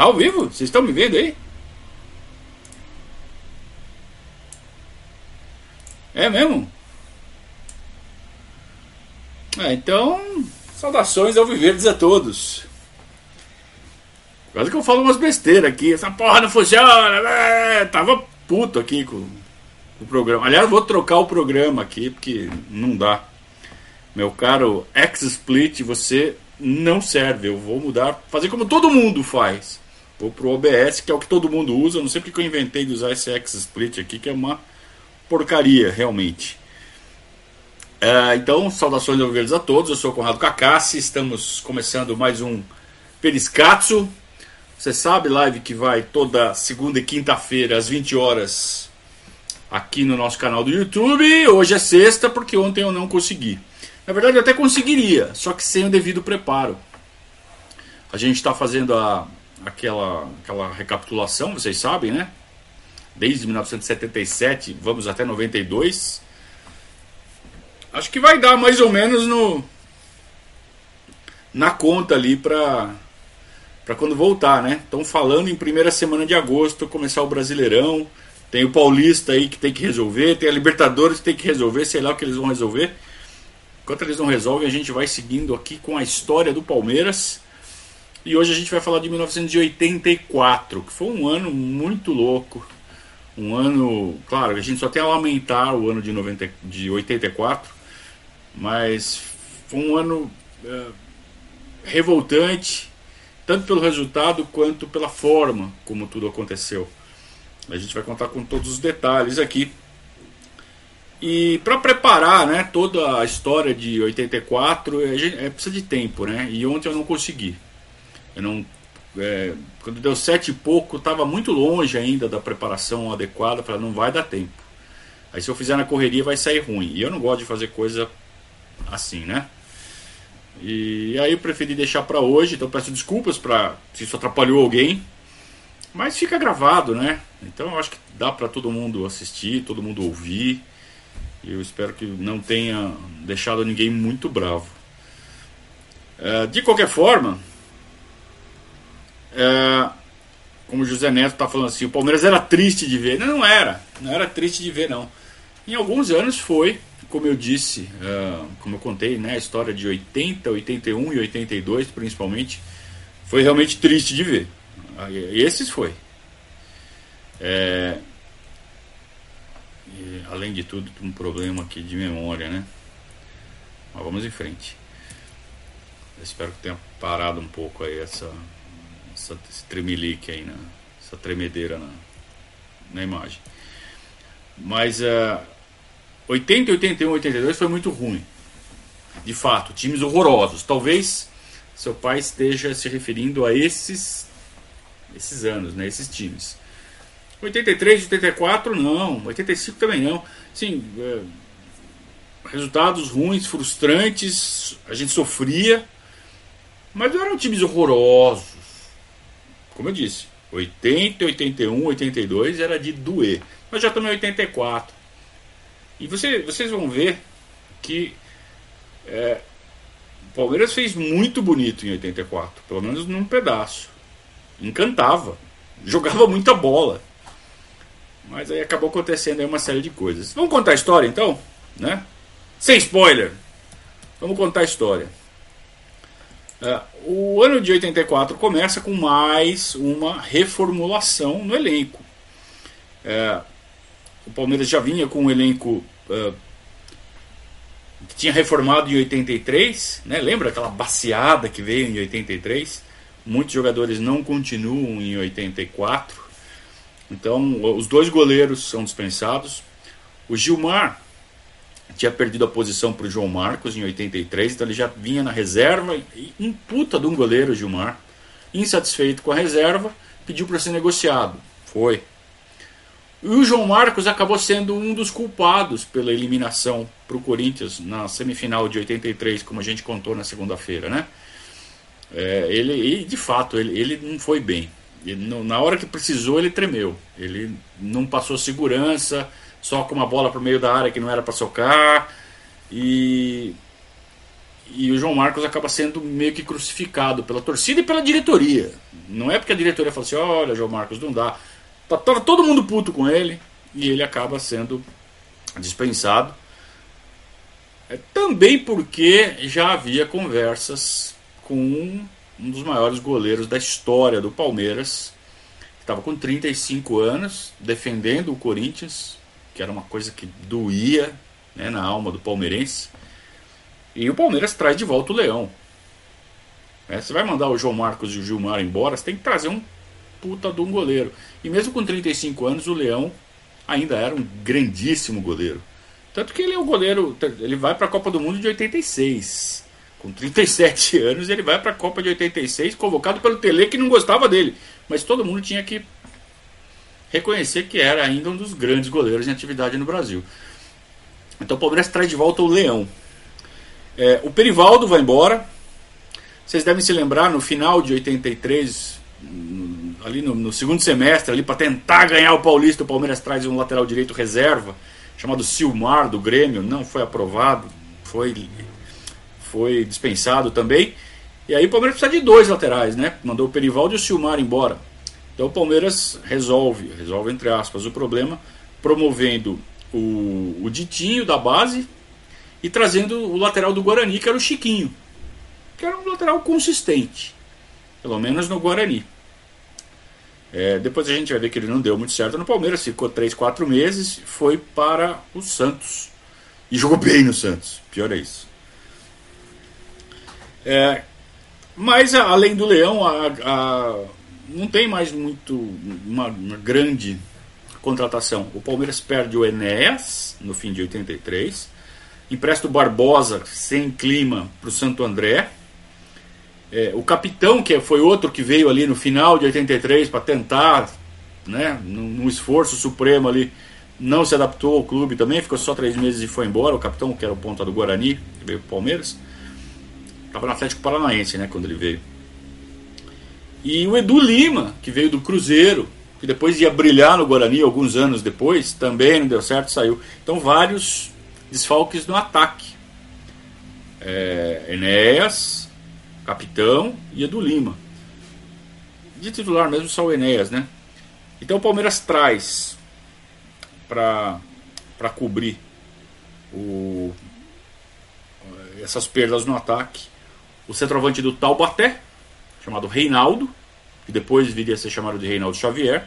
Tá ao vivo? Vocês estão me vendo aí? É mesmo? É, então, saudações ao Viverdes a todos. Quase que eu falo umas besteiras aqui. Essa porra não funciona. né? Tava puto aqui com o programa. Aliás, vou trocar o programa aqui porque não dá. Meu caro X-Split, você não serve. Eu vou mudar, fazer como todo mundo faz. Vou pro OBS, que é o que todo mundo usa. Não sei porque eu inventei de usar esse X-Split aqui, que é uma porcaria, realmente. É, então, saudações ouvintes a todos. Eu sou o Conrado Cacassi. Estamos começando mais um Periscatso. Você sabe, live que vai toda segunda e quinta-feira às 20 horas aqui no nosso canal do YouTube. Hoje é sexta, porque ontem eu não consegui. Na verdade, eu até conseguiria, só que sem o devido preparo. A gente está fazendo a, aquela, aquela recapitulação, vocês sabem, né? Desde 1977, vamos até 92. Acho que vai dar mais ou menos no na conta ali para para quando voltar, né? Estão falando em primeira semana de agosto começar o Brasileirão. Tem o Paulista aí que tem que resolver, tem a Libertadores que tem que resolver, sei lá o que eles vão resolver. Enquanto eles não resolvem, a gente vai seguindo aqui com a história do Palmeiras. E hoje a gente vai falar de 1984, que foi um ano muito louco. Um ano, claro, a gente só tem a lamentar o ano de, 90, de 84, mas foi um ano é, revoltante, tanto pelo resultado quanto pela forma como tudo aconteceu. A gente vai contar com todos os detalhes aqui. E para preparar né, toda a história de 84, é, é, precisa de tempo, né? E ontem eu não consegui. Eu não, é, quando deu sete e pouco, estava muito longe ainda da preparação adequada. Falei, não vai dar tempo. Aí se eu fizer na correria vai sair ruim. E eu não gosto de fazer coisa assim, né? E aí eu preferi deixar para hoje, então peço desculpas para se isso atrapalhou alguém. Mas fica gravado, né? Então eu acho que dá para todo mundo assistir, todo mundo ouvir. Eu espero que não tenha deixado ninguém muito bravo. É, de qualquer forma, é, como o José Neto está falando assim, o Palmeiras era triste de ver. Não, não era, não era triste de ver, não. Em alguns anos foi, como eu disse, é, como eu contei, né, a história de 80, 81 e 82 principalmente, foi realmente triste de ver. Esses foi. É, e, além de tudo, um problema aqui de memória, né? Mas vamos em frente. Espero que tenha parado um pouco aí essa, essa esse tremelique aí, né? essa tremedeira na, na imagem. Mas uh, 80, 81, 82 foi muito ruim. De fato, times horrorosos. Talvez seu pai esteja se referindo a esses esses anos, né? Esses times. 83, 84 não, 85 também não. Sim, é, resultados ruins, frustrantes, a gente sofria, mas não eram times horrorosos. Como eu disse, 80, 81, 82 era de doer. Nós já estamos em 84. E você, vocês vão ver que é, o Palmeiras fez muito bonito em 84, pelo menos num pedaço. Encantava, jogava muita bola. Mas aí acabou acontecendo aí uma série de coisas. Vamos contar a história então? Né? Sem spoiler. Vamos contar a história. Uh, o ano de 84 começa com mais uma reformulação no elenco. Uh, o Palmeiras já vinha com um elenco uh, que tinha reformado em 83, né? lembra aquela baciada que veio em 83? Muitos jogadores não continuam em 84. Então, os dois goleiros são dispensados. O Gilmar tinha perdido a posição para o João Marcos em 83, então ele já vinha na reserva. E um puta de um goleiro, Gilmar, insatisfeito com a reserva, pediu para ser negociado. Foi. E o João Marcos acabou sendo um dos culpados pela eliminação para o Corinthians na semifinal de 83, como a gente contou na segunda-feira, né? É, ele, e de fato, ele, ele não foi bem. Ele, na hora que precisou, ele tremeu. Ele não passou segurança, só com uma bola para o meio da área que não era para socar. E, e o João Marcos acaba sendo meio que crucificado pela torcida e pela diretoria. Não é porque a diretoria fala assim: olha, João Marcos, não dá. Tá, tava todo mundo puto com ele e ele acaba sendo dispensado. É, também porque já havia conversas com um dos maiores goleiros da história do Palmeiras, que estava com 35 anos, defendendo o Corinthians, que era uma coisa que doía né, na alma do palmeirense. E o Palmeiras traz de volta o Leão. É, você vai mandar o João Marcos e o Gilmar embora, você tem que trazer um puta de um goleiro. E mesmo com 35 anos, o Leão ainda era um grandíssimo goleiro. Tanto que ele é o goleiro, ele vai para a Copa do Mundo de 86. Com 37 anos, ele vai para a Copa de 86, convocado pelo Tele, que não gostava dele. Mas todo mundo tinha que reconhecer que era ainda um dos grandes goleiros em atividade no Brasil. Então o Palmeiras traz de volta o Leão. É, o Perivaldo vai embora. Vocês devem se lembrar, no final de 83, ali no, no segundo semestre, ali para tentar ganhar o Paulista, o Palmeiras traz um lateral direito reserva chamado Silmar do Grêmio, não foi aprovado, foi, foi dispensado também. E aí o Palmeiras precisa de dois laterais, né? Mandou o Perivaldo e o Silmar embora. Então o Palmeiras resolve, resolve entre aspas, o problema, promovendo o, o Ditinho da base e trazendo o lateral do Guarani, que era o Chiquinho, que era um lateral consistente, pelo menos no Guarani. É, depois a gente vai ver que ele não deu muito certo no Palmeiras, ficou 3, 4 meses, foi para o Santos. E jogou bem no Santos, pior é isso. É, mas além do Leão, a, a, não tem mais muito uma, uma, grande contratação. O Palmeiras perde o Enéas no fim de 83, empresta o Barbosa sem clima para o Santo André é, o capitão, que foi outro que veio ali no final de 83 para tentar, né, num, num, esforço supremo ali, não se adaptou ao clube também, ficou só três meses e foi embora. O capitão, que era o ponta do Guarani, veio para o Palmeiras, estava no Atlético Paranaense né, quando ele veio. E o Edu Lima, que veio do Cruzeiro, que depois ia brilhar no Guarani alguns anos depois, também não deu certo, saiu. Então, vários desfalques no ataque. É, Enéas, capitão, e Edu Lima. De titular mesmo só o Enéas, né? Então o Palmeiras traz para cobrir o, essas perdas no ataque o centroavante do Taubaté, chamado Reinaldo, que depois viria a ser chamado de Reinaldo Xavier.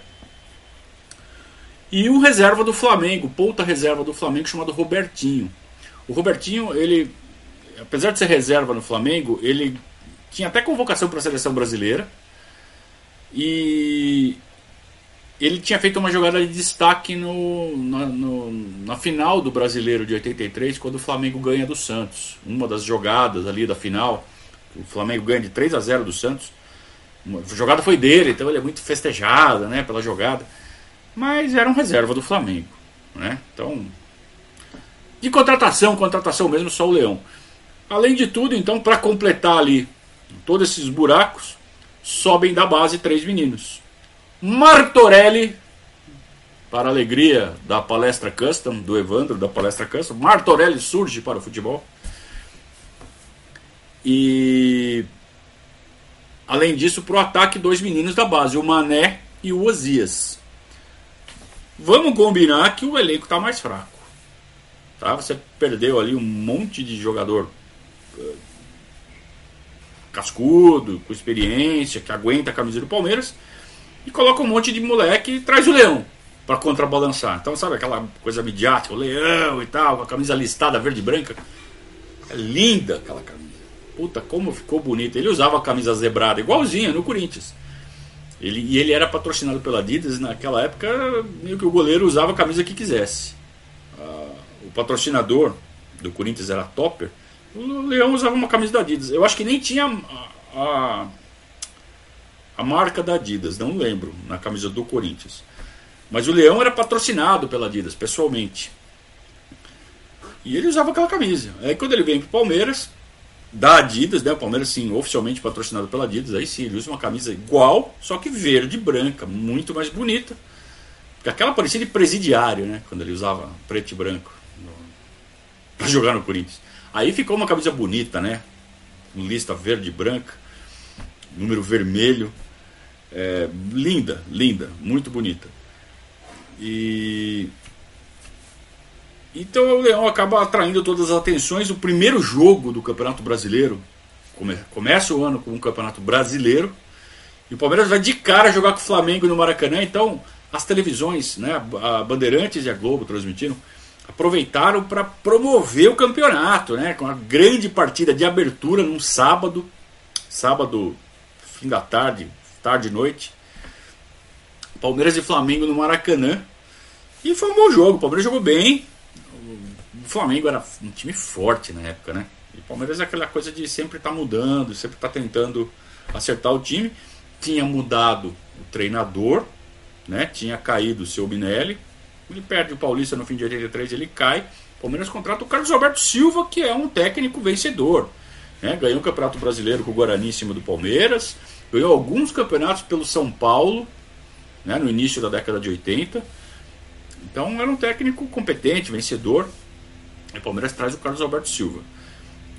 E o reserva do Flamengo, ponta reserva do Flamengo, chamado Robertinho. O Robertinho, ele, apesar de ser reserva no Flamengo, ele tinha até convocação para a seleção brasileira. E ele tinha feito uma jogada de destaque no, na, no, na final do Brasileiro de 83, quando o Flamengo ganha do Santos. Uma das jogadas ali da final, o Flamengo ganha de 3 a 0 do Santos. A jogada foi dele, então ele é muito festejado né, pela jogada. Mas era um reserva do Flamengo. Né? Então, de contratação, contratação mesmo, só o Leão. Além de tudo, então, para completar ali todos esses buracos, sobem da base três meninos. Martorelli, para alegria da palestra custom, do Evandro, da palestra custom, Martorelli surge para o futebol. E além disso, para o ataque, dois meninos da base, o Mané e o Osias. Vamos combinar que o elenco está mais fraco. Tá? Você perdeu ali um monte de jogador eh, cascudo, com experiência, que aguenta a camisa do Palmeiras, e coloca um monte de moleque e traz o leão para contrabalançar. Então, sabe aquela coisa midiática, o leão e tal, a camisa listada verde e branca? É linda aquela camisa. Puta, como ficou bonita. Ele usava a camisa zebrada, igualzinha no Corinthians. Ele, e ele era patrocinado pela Adidas. Naquela época, meio que o goleiro usava a camisa que quisesse. Uh, o patrocinador do Corinthians era Topper. O Leão usava uma camisa da Adidas. Eu acho que nem tinha a, a, a marca da Adidas, não lembro, na camisa do Corinthians. Mas o Leão era patrocinado pela Adidas, pessoalmente. E ele usava aquela camisa. Aí quando ele vem pro Palmeiras, da Adidas, né? O Palmeiras, sim, oficialmente patrocinado pela Adidas, aí sim, ele usa uma camisa igual, só que verde e branca, muito mais bonita. Porque aquela parecia de presidiário, né? Quando ele usava preto e branco para jogar no Corinthians. Aí ficou uma camisa bonita, né? lista verde e branca, número vermelho. É, linda, linda, muito bonita. E então o Leão acaba atraindo todas as atenções. O primeiro jogo do Campeonato Brasileiro come, começa o ano com um Campeonato Brasileiro e o Palmeiras vai de cara jogar com o Flamengo no Maracanã. Então as televisões, né, a Bandeirantes e a Globo transmitiram, aproveitaram para promover o campeonato, né, com uma grande partida de abertura num sábado, sábado fim da tarde, tarde e noite. Palmeiras e Flamengo no Maracanã. E foi um bom jogo. O Palmeiras jogou bem. O Flamengo era um time forte na época, né? E o Palmeiras é aquela coisa de sempre estar tá mudando, sempre estar tá tentando acertar o time. Tinha mudado o treinador, né? Tinha caído o seu Minelli. Ele perde o Paulista no fim de 83, ele cai. O Palmeiras contrata o Carlos Alberto Silva, que é um técnico vencedor. Né? Ganhou o Campeonato Brasileiro com o Guarani em cima do Palmeiras. Ganhou alguns campeonatos pelo São Paulo, né? no início da década de 80. Então era um técnico competente, vencedor. O Palmeiras traz o Carlos Alberto Silva.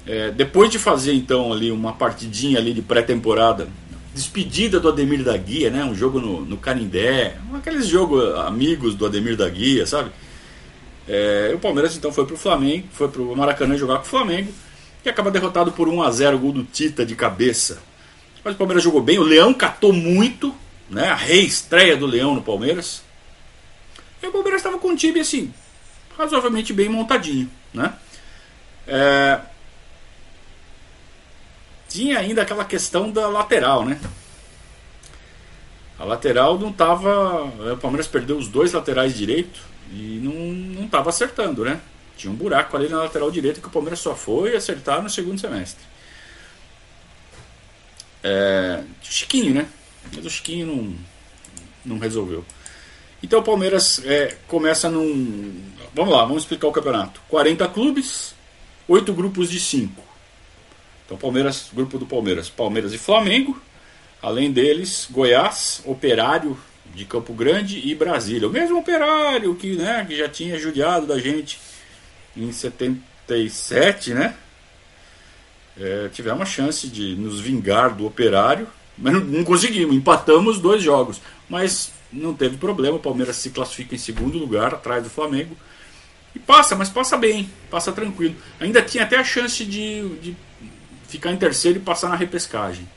É, depois de fazer então ali uma partidinha ali de pré-temporada despedida do Ademir da Guia, né? Um jogo no, no Canindé, aqueles jogos amigos do Ademir da Guia, sabe? É, o Palmeiras então foi pro Flamengo, foi pro Maracanã jogar com o Flamengo e acaba derrotado por 1 a 0 gol do Tita de cabeça. Mas o Palmeiras jogou bem, o Leão catou muito, né? A reestreia do Leão no Palmeiras. E o Palmeiras estava com um time assim, razoavelmente bem montadinho, né? É, tinha ainda aquela questão da lateral, né? A lateral não estava. O Palmeiras perdeu os dois laterais direito e não estava acertando, né? Tinha um buraco ali na lateral direita que o Palmeiras só foi acertar no segundo semestre. É, Chiquinho, né? Mas o Chiquinho não, não resolveu. Então o Palmeiras é, começa num. Vamos lá, vamos explicar o campeonato. 40 clubes, 8 grupos de 5. Então, Palmeiras, grupo do Palmeiras, Palmeiras e Flamengo. Além deles, Goiás, Operário de Campo Grande e Brasília. O mesmo Operário que, né, que já tinha judiado da gente em 77, né? É, tivemos a chance de nos vingar do Operário, mas não, não conseguimos. Empatamos dois jogos, mas não teve problema. O Palmeiras se classifica em segundo lugar, atrás do Flamengo. E passa, mas passa bem, passa tranquilo. Ainda tinha até a chance de, de ficar em terceiro e passar na repescagem.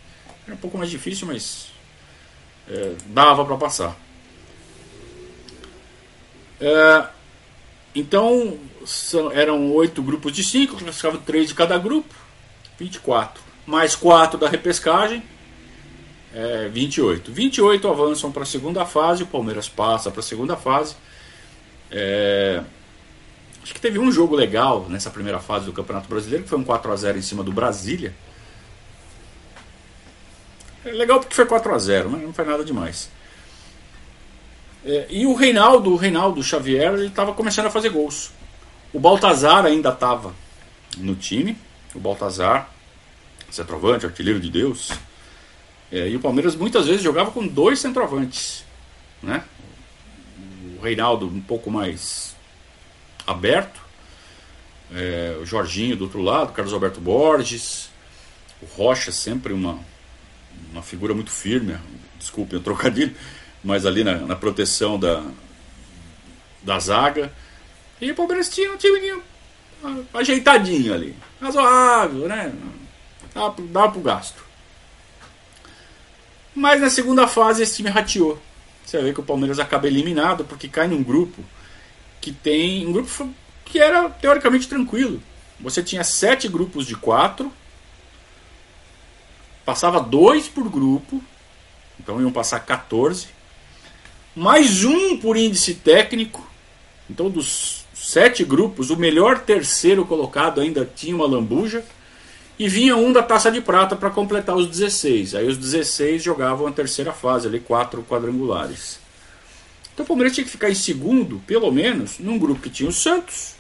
Era um pouco mais difícil, mas é, dava para passar. É, então, são, eram oito grupos de cinco, classificavam três de cada grupo, 24. Mais quatro da repescagem, é, 28. 28 avançam para a segunda fase, o Palmeiras passa para a segunda fase. É, Acho que teve um jogo legal nessa primeira fase do Campeonato Brasileiro, que foi um 4 a 0 em cima do Brasília. É legal porque foi 4 a 0 mas não foi nada demais. É, e o Reinaldo, o Reinaldo Xavier, ele estava começando a fazer gols. O Baltazar ainda estava no time. O Baltazar, centroavante, artilheiro de Deus. É, e o Palmeiras muitas vezes jogava com dois centroavantes. Né? O Reinaldo um pouco mais aberto. É, o Jorginho do outro lado, Carlos Alberto Borges, o Rocha sempre uma, uma figura muito firme, desculpem o trocadilho, mas ali na, na proteção da, da zaga. E o Palmeiras tinha um time ajeitadinho ali, razoável, né? Dava, dava pro gasto. Mas na segunda fase esse time rateou. Você vê que o Palmeiras acaba eliminado porque cai num grupo que tem um grupo que era teoricamente tranquilo. Você tinha sete grupos de quatro, passava dois por grupo, então iam passar 14, mais um por índice técnico. Então, dos sete grupos, o melhor terceiro colocado ainda tinha uma lambuja. E vinha um da taça de prata para completar os 16. Aí os 16 jogavam a terceira fase, ali, quatro quadrangulares. Então o Palmeiras tinha que ficar em segundo, pelo menos, num grupo que tinha o Santos,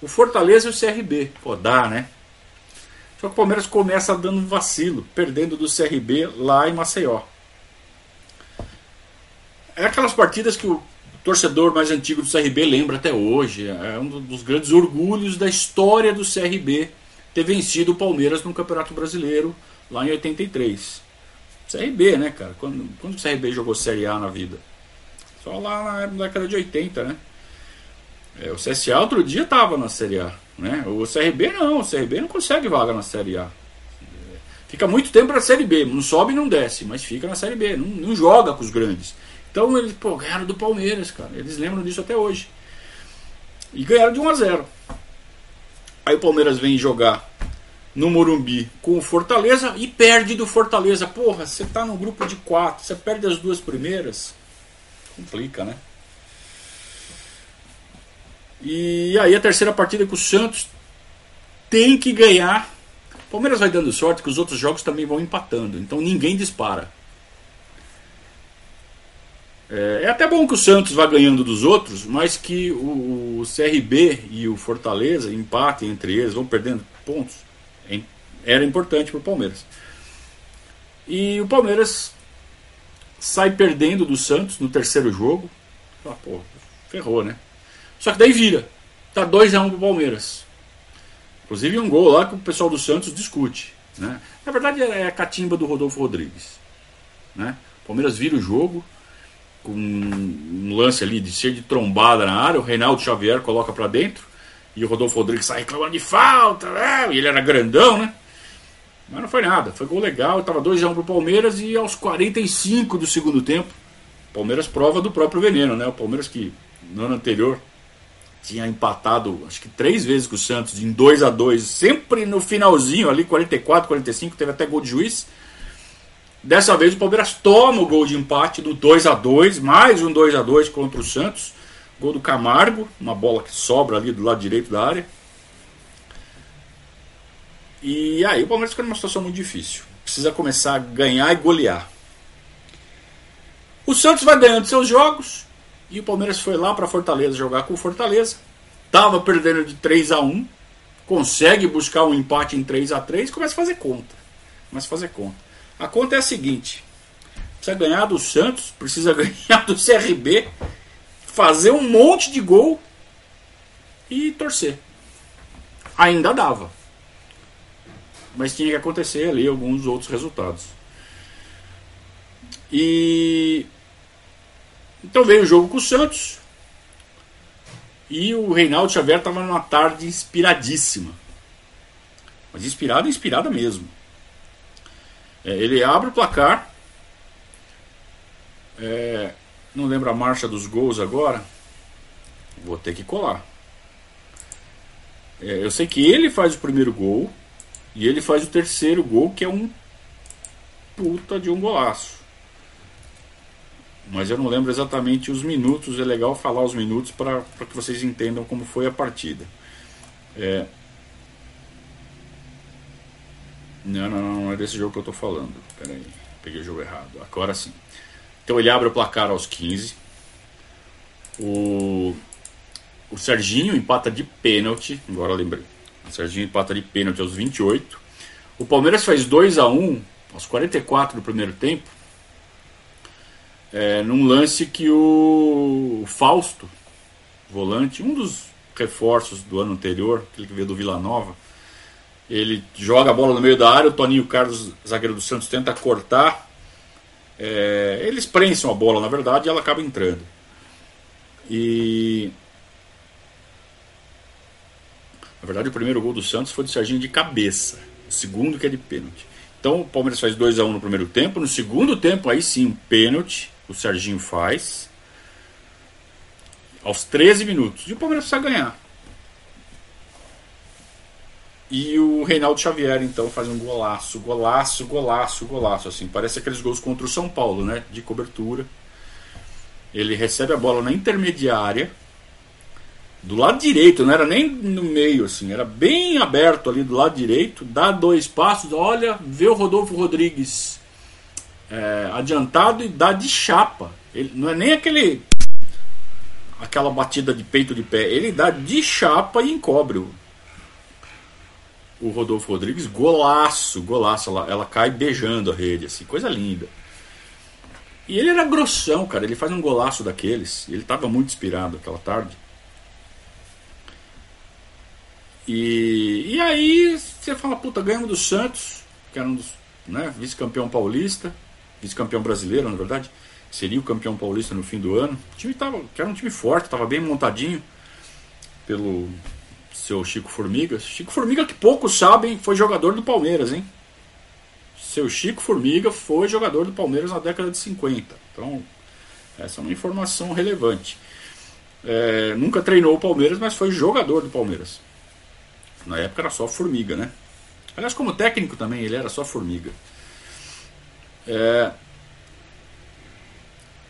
o Fortaleza e o CRB. Pô, dá, né? Só que o Palmeiras começa dando vacilo, perdendo do CRB lá em Maceió. É aquelas partidas que o torcedor mais antigo do CRB lembra até hoje. É um dos grandes orgulhos da história do CRB ter vencido o Palmeiras no Campeonato Brasileiro lá em 83. CRB, né, cara? Quando, quando o CRB jogou Série A na vida? Só lá na década de 80, né? É, o CSA outro dia tava na Série A, né? O CRB não, o CRB não consegue vaga na Série A. Fica muito tempo na Série B, não sobe e não desce, mas fica na Série B, não, não joga com os grandes. Então eles, pô, ganharam do Palmeiras, cara. Eles lembram disso até hoje. E ganharam de 1 a 0. Aí o Palmeiras vem jogar no Morumbi com o Fortaleza e perde do Fortaleza. Porra, você tá no grupo de quatro, você perde as duas primeiras. Complica, né? E aí a terceira partida com o Santos tem que ganhar. O Palmeiras vai dando sorte que os outros jogos também vão empatando. Então ninguém dispara. É, é até bom que o Santos vá ganhando dos outros, mas que o, o CRB e o Fortaleza empatem entre eles, vão perdendo pontos. É era importante para o Palmeiras. E o Palmeiras sai perdendo do Santos no terceiro jogo. Ah, pô, ferrou, né? Só que daí vira. Tá 2x1 um pro Palmeiras. Inclusive um gol lá que o pessoal do Santos discute. Né? Na verdade é a catimba do Rodolfo Rodrigues. Né? O Palmeiras vira o jogo com um lance ali de ser de trombada na área. O Reinaldo Xavier coloca para dentro. E o Rodolfo Rodrigues sai reclamando de falta. Né? E ele era grandão, né? Mas não foi nada. Foi gol legal. Tava 2x1 um pro Palmeiras. E aos 45 do segundo tempo, Palmeiras prova do próprio veneno, né? O Palmeiras que no ano anterior tinha empatado acho que três vezes com o Santos em 2 a 2 sempre no finalzinho ali 44, 45 teve até gol de juiz dessa vez o Palmeiras toma o gol de empate do 2 a 2 mais um 2 a 2 contra o Santos gol do Camargo uma bola que sobra ali do lado direito da área e aí o Palmeiras fica numa situação muito difícil precisa começar a ganhar e golear o Santos vai ganhando seus jogos e o Palmeiras foi lá para Fortaleza jogar com o Fortaleza. Tava perdendo de 3 a 1 consegue buscar um empate em 3 a 3 e começa a fazer conta. Começa a fazer conta. A conta é a seguinte: precisa ganhar do Santos, precisa ganhar do CRB, fazer um monte de gol e torcer. Ainda dava. Mas tinha que acontecer ali alguns outros resultados. E então veio o jogo com o Santos. E o Reinaldo Xavier estava numa tarde inspiradíssima. Mas inspirada, inspirada mesmo. É, ele abre o placar. É, não lembro a marcha dos gols agora. Vou ter que colar. É, eu sei que ele faz o primeiro gol. E ele faz o terceiro gol, que é um puta de um golaço mas eu não lembro exatamente os minutos. É legal falar os minutos para que vocês entendam como foi a partida. É... Não, não, não, não é desse jogo que eu estou falando. Peraí, peguei o jogo errado. Agora sim. Então ele abre o placar aos 15. O, o Serginho empata de pênalti. Agora lembrei. O Serginho empata de pênalti aos 28. O Palmeiras faz 2 a 1 aos 44 do primeiro tempo é, num lance que o Fausto, volante, um dos reforços do ano anterior, aquele que veio do Vila Nova, ele joga a bola no meio da área, o Toninho Carlos, zagueiro do Santos, tenta cortar. É, eles prensam a bola, na verdade, e ela acaba entrando. E. Na verdade, o primeiro gol do Santos foi do Serginho de cabeça. O segundo que é de pênalti. Então o Palmeiras faz 2 a 1 um no primeiro tempo. No segundo tempo, aí sim, um pênalti o Serginho faz. Aos 13 minutos. E o Palmeiras precisa ganhar. E o Reinaldo Xavier, então, faz um golaço, golaço, golaço, golaço. Assim, parece aqueles gols contra o São Paulo, né? De cobertura. Ele recebe a bola na intermediária, do lado direito, não era nem no meio, assim, era bem aberto ali do lado direito. Dá dois passos, olha, vê o Rodolfo Rodrigues é, adiantado e dá de chapa. Ele não é nem aquele aquela batida de peito de pé, ele dá de chapa e encobre o, o Rodolfo Rodrigues, golaço, golaço, ela, ela cai beijando a rede, assim, coisa linda. E ele era grossão, cara, ele faz um golaço daqueles, ele estava muito inspirado aquela tarde. E, e aí você fala, puta, ganhamos do Santos, que era um dos né, vice-campeão paulista, vice-campeão brasileiro, na verdade, seria o campeão paulista no fim do ano. O time tava, que era um time forte, estava bem montadinho pelo seu Chico Formiga. Chico Formiga, que poucos sabem, foi jogador do Palmeiras, hein? Seu Chico Formiga foi jogador do Palmeiras na década de 50. Então, essa é uma informação relevante. É, nunca treinou o Palmeiras, mas foi jogador do Palmeiras. Na época era só Formiga, né? Aliás, como técnico também, ele era só Formiga. É...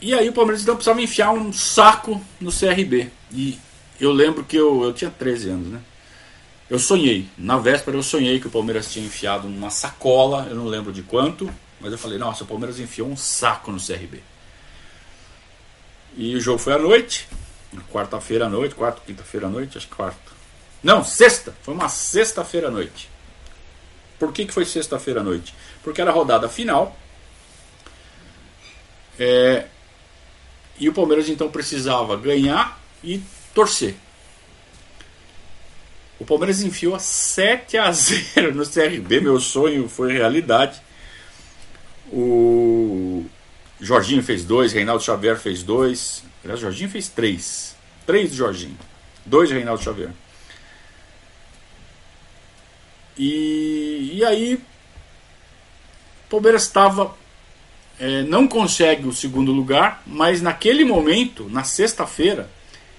E aí o Palmeiras então precisava enfiar um saco no CRB. E eu lembro que eu, eu tinha 13 anos, né? Eu sonhei, na véspera eu sonhei que o Palmeiras tinha enfiado uma sacola, eu não lembro de quanto, mas eu falei, nossa, o Palmeiras enfiou um saco no CRB. E o jogo foi à noite, quarta-feira à noite, quarta, quinta-feira à noite, acho que quarta. Não, sexta, foi uma sexta-feira à noite. Por que, que foi sexta-feira à noite? Porque era a rodada final. É, e o Palmeiras então precisava ganhar e torcer. O Palmeiras enfiou 7 a 0 no CRB, meu sonho foi realidade. O Jorginho fez dois, Reinaldo Xavier fez dois. Aliás, Jorginho fez três. Três do Jorginho. Dois Reinaldo Xavier. E, e aí, o Palmeiras estava. É, não consegue o segundo lugar, mas naquele momento, na sexta-feira,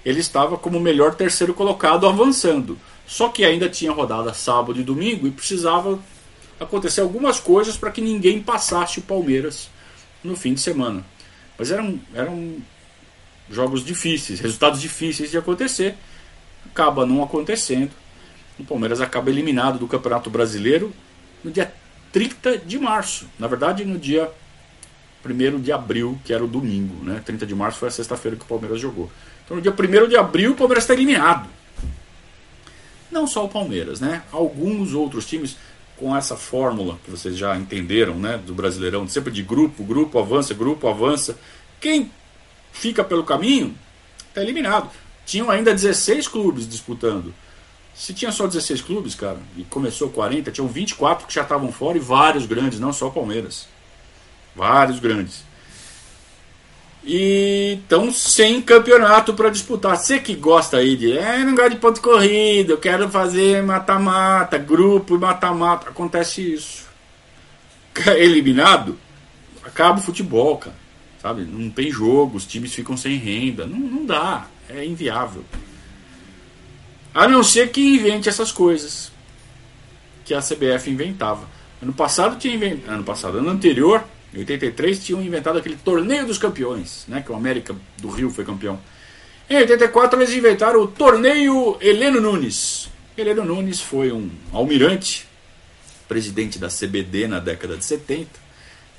ele estava como o melhor terceiro colocado avançando. Só que ainda tinha rodada sábado e domingo e precisava acontecer algumas coisas para que ninguém passasse o Palmeiras no fim de semana. Mas eram, eram jogos difíceis, resultados difíceis de acontecer. Acaba não acontecendo o Palmeiras acaba eliminado do Campeonato Brasileiro no dia 30 de março. Na verdade, no dia 1 de abril, que era o domingo. Né? 30 de março foi a sexta-feira que o Palmeiras jogou. Então, no dia 1 de abril, o Palmeiras está eliminado. Não só o Palmeiras, né? Alguns outros times com essa fórmula que vocês já entenderam, né? Do Brasileirão, sempre de grupo, grupo avança, grupo avança. Quem fica pelo caminho está eliminado. Tinham ainda 16 clubes disputando. Se tinha só 16 clubes, cara, e começou 40, tinham 24 que já estavam fora e vários grandes, não só o Palmeiras. Vários grandes. E estão sem campeonato para disputar. Você que gosta aí de. É, não gosto de ponto corrido, eu quero fazer mata-mata, grupo e mata-mata. Acontece isso. Eliminado, acaba o futebol, cara. Sabe? Não tem jogo, os times ficam sem renda. Não, não dá. É inviável. A não ser que invente essas coisas que a CBF inventava. Ano passado tinha inventado, ano passado, ano anterior, em 83, tinham inventado aquele torneio dos campeões, né, que o América do Rio foi campeão. Em 84 eles inventaram o torneio Heleno Nunes. Heleno Nunes foi um almirante, presidente da CBD na década de 70,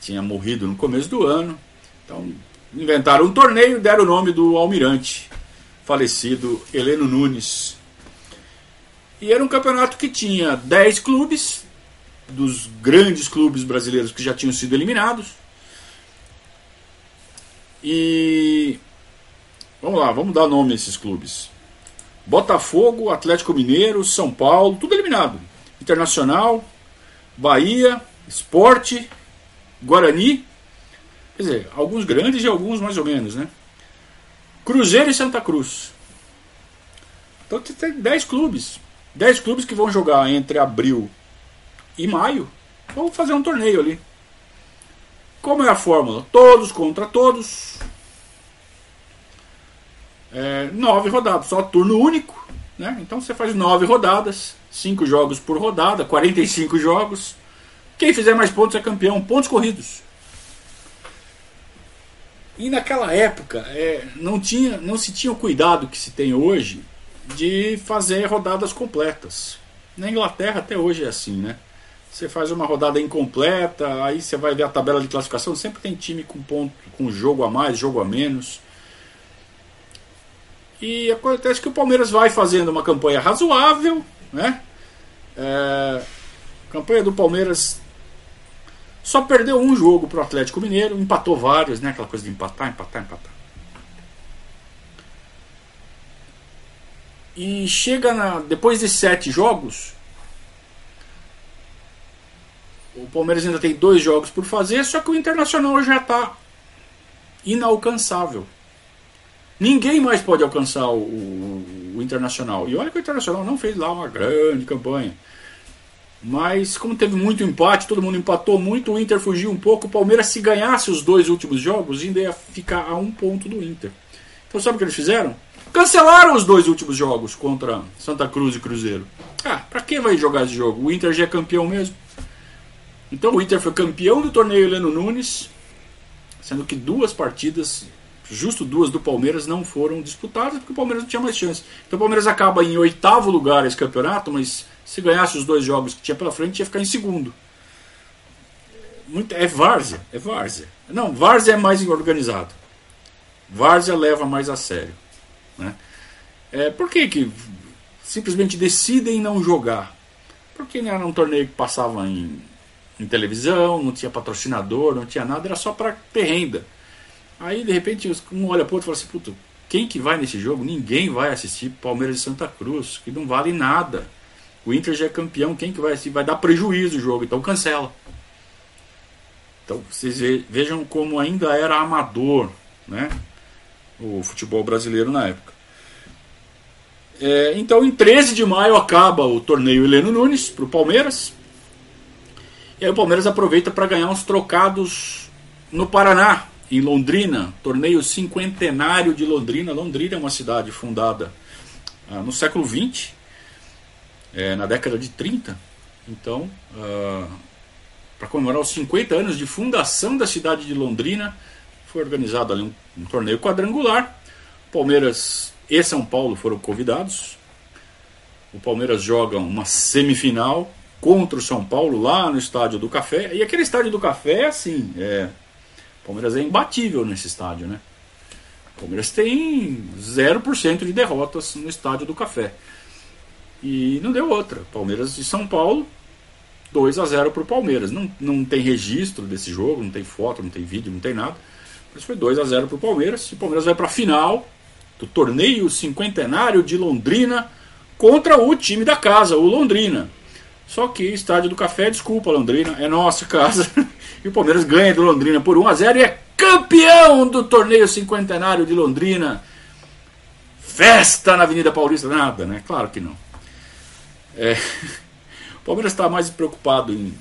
tinha morrido no começo do ano. Então inventaram um torneio e deram o nome do almirante falecido Heleno Nunes. E era um campeonato que tinha 10 clubes, dos grandes clubes brasileiros que já tinham sido eliminados. E. Vamos lá, vamos dar nome a esses clubes: Botafogo, Atlético Mineiro, São Paulo, tudo eliminado. Internacional, Bahia, Esporte, Guarani. Quer dizer, alguns grandes e alguns mais ou menos, né? Cruzeiro e Santa Cruz. Então tem 10 clubes. 10 clubes que vão jogar entre abril e maio. Vamos fazer um torneio ali. Como é a fórmula? Todos contra todos. É, nove rodadas, só turno único. Né? Então você faz nove rodadas, cinco jogos por rodada, 45 jogos. Quem fizer mais pontos é campeão, pontos corridos. E naquela época é, não, tinha, não se tinha o cuidado que se tem hoje de fazer rodadas completas. Na Inglaterra até hoje é assim, né? Você faz uma rodada incompleta, aí você vai ver a tabela de classificação, sempre tem time com ponto, com jogo a mais, jogo a menos. E acontece que o Palmeiras vai fazendo uma campanha razoável, né? É, campanha do Palmeiras só perdeu um jogo para o Atlético Mineiro, empatou vários, né? Aquela coisa de empatar, empatar, empatar. E chega na, depois de sete jogos, o Palmeiras ainda tem dois jogos por fazer, só que o Internacional já está inalcançável. Ninguém mais pode alcançar o, o, o, Internacional. E olha que o Internacional não fez lá uma grande campanha. Mas como teve muito empate, todo mundo empatou muito, o Inter fugiu um pouco. O Palmeiras, se ganhasse os dois últimos jogos, ainda ia ficar a um ponto do Inter. Então sabe o que eles fizeram? Cancelaram os dois últimos jogos contra Santa Cruz e Cruzeiro. Ah, pra que vai jogar esse jogo? O Inter já é campeão mesmo. Então o Inter foi campeão do torneio Heleno Nunes, sendo que duas partidas, justo duas do Palmeiras, não foram disputadas porque o Palmeiras não tinha mais chance. Então o Palmeiras acaba em oitavo lugar esse campeonato, mas se ganhasse os dois jogos que tinha pela frente, ia ficar em segundo. Muito, é várzea, é várzea. Não, várzea é mais organizado. Várzea leva mais a sério. Né? É, por que, que simplesmente decidem não jogar? Porque não era um torneio que passava em, em televisão, não tinha patrocinador, não tinha nada, era só para ter renda. Aí de repente um olha para o outro e fala assim: Puta, quem que vai nesse jogo? Ninguém vai assistir Palmeiras e Santa Cruz, que não vale nada. O Inter já é campeão, quem que vai assistir? Vai dar prejuízo o jogo, então cancela. Então vocês vejam como ainda era amador, né? O futebol brasileiro na época. É, então, em 13 de maio acaba o torneio Heleno Nunes para o Palmeiras. E aí o Palmeiras aproveita para ganhar uns trocados no Paraná, em Londrina, torneio cinquentenário de Londrina. Londrina é uma cidade fundada ah, no século XX, é, na década de 30. Então, ah, para comemorar os 50 anos de fundação da cidade de Londrina, foi organizado ali um, um torneio quadrangular. Palmeiras e São Paulo foram convidados. O Palmeiras joga uma semifinal contra o São Paulo lá no Estádio do Café. E aquele Estádio do Café, assim, é, o Palmeiras é imbatível nesse estádio, né? O Palmeiras tem 0% de derrotas no Estádio do Café. E não deu outra. Palmeiras e São Paulo, 2 a 0 para o Palmeiras. Não, não tem registro desse jogo, não tem foto, não tem vídeo, não tem nada. Mas foi 2 a 0 para o Palmeiras. E o Palmeiras vai para a final do torneio cinquentenário de Londrina contra o time da casa, o Londrina. Só que estádio do Café, desculpa, Londrina, é nossa casa. e o Palmeiras ganha do Londrina por 1 a 0 e é campeão do torneio cinquentenário de Londrina. Festa na Avenida Paulista, nada, né? Claro que não. É, o Palmeiras está mais preocupado em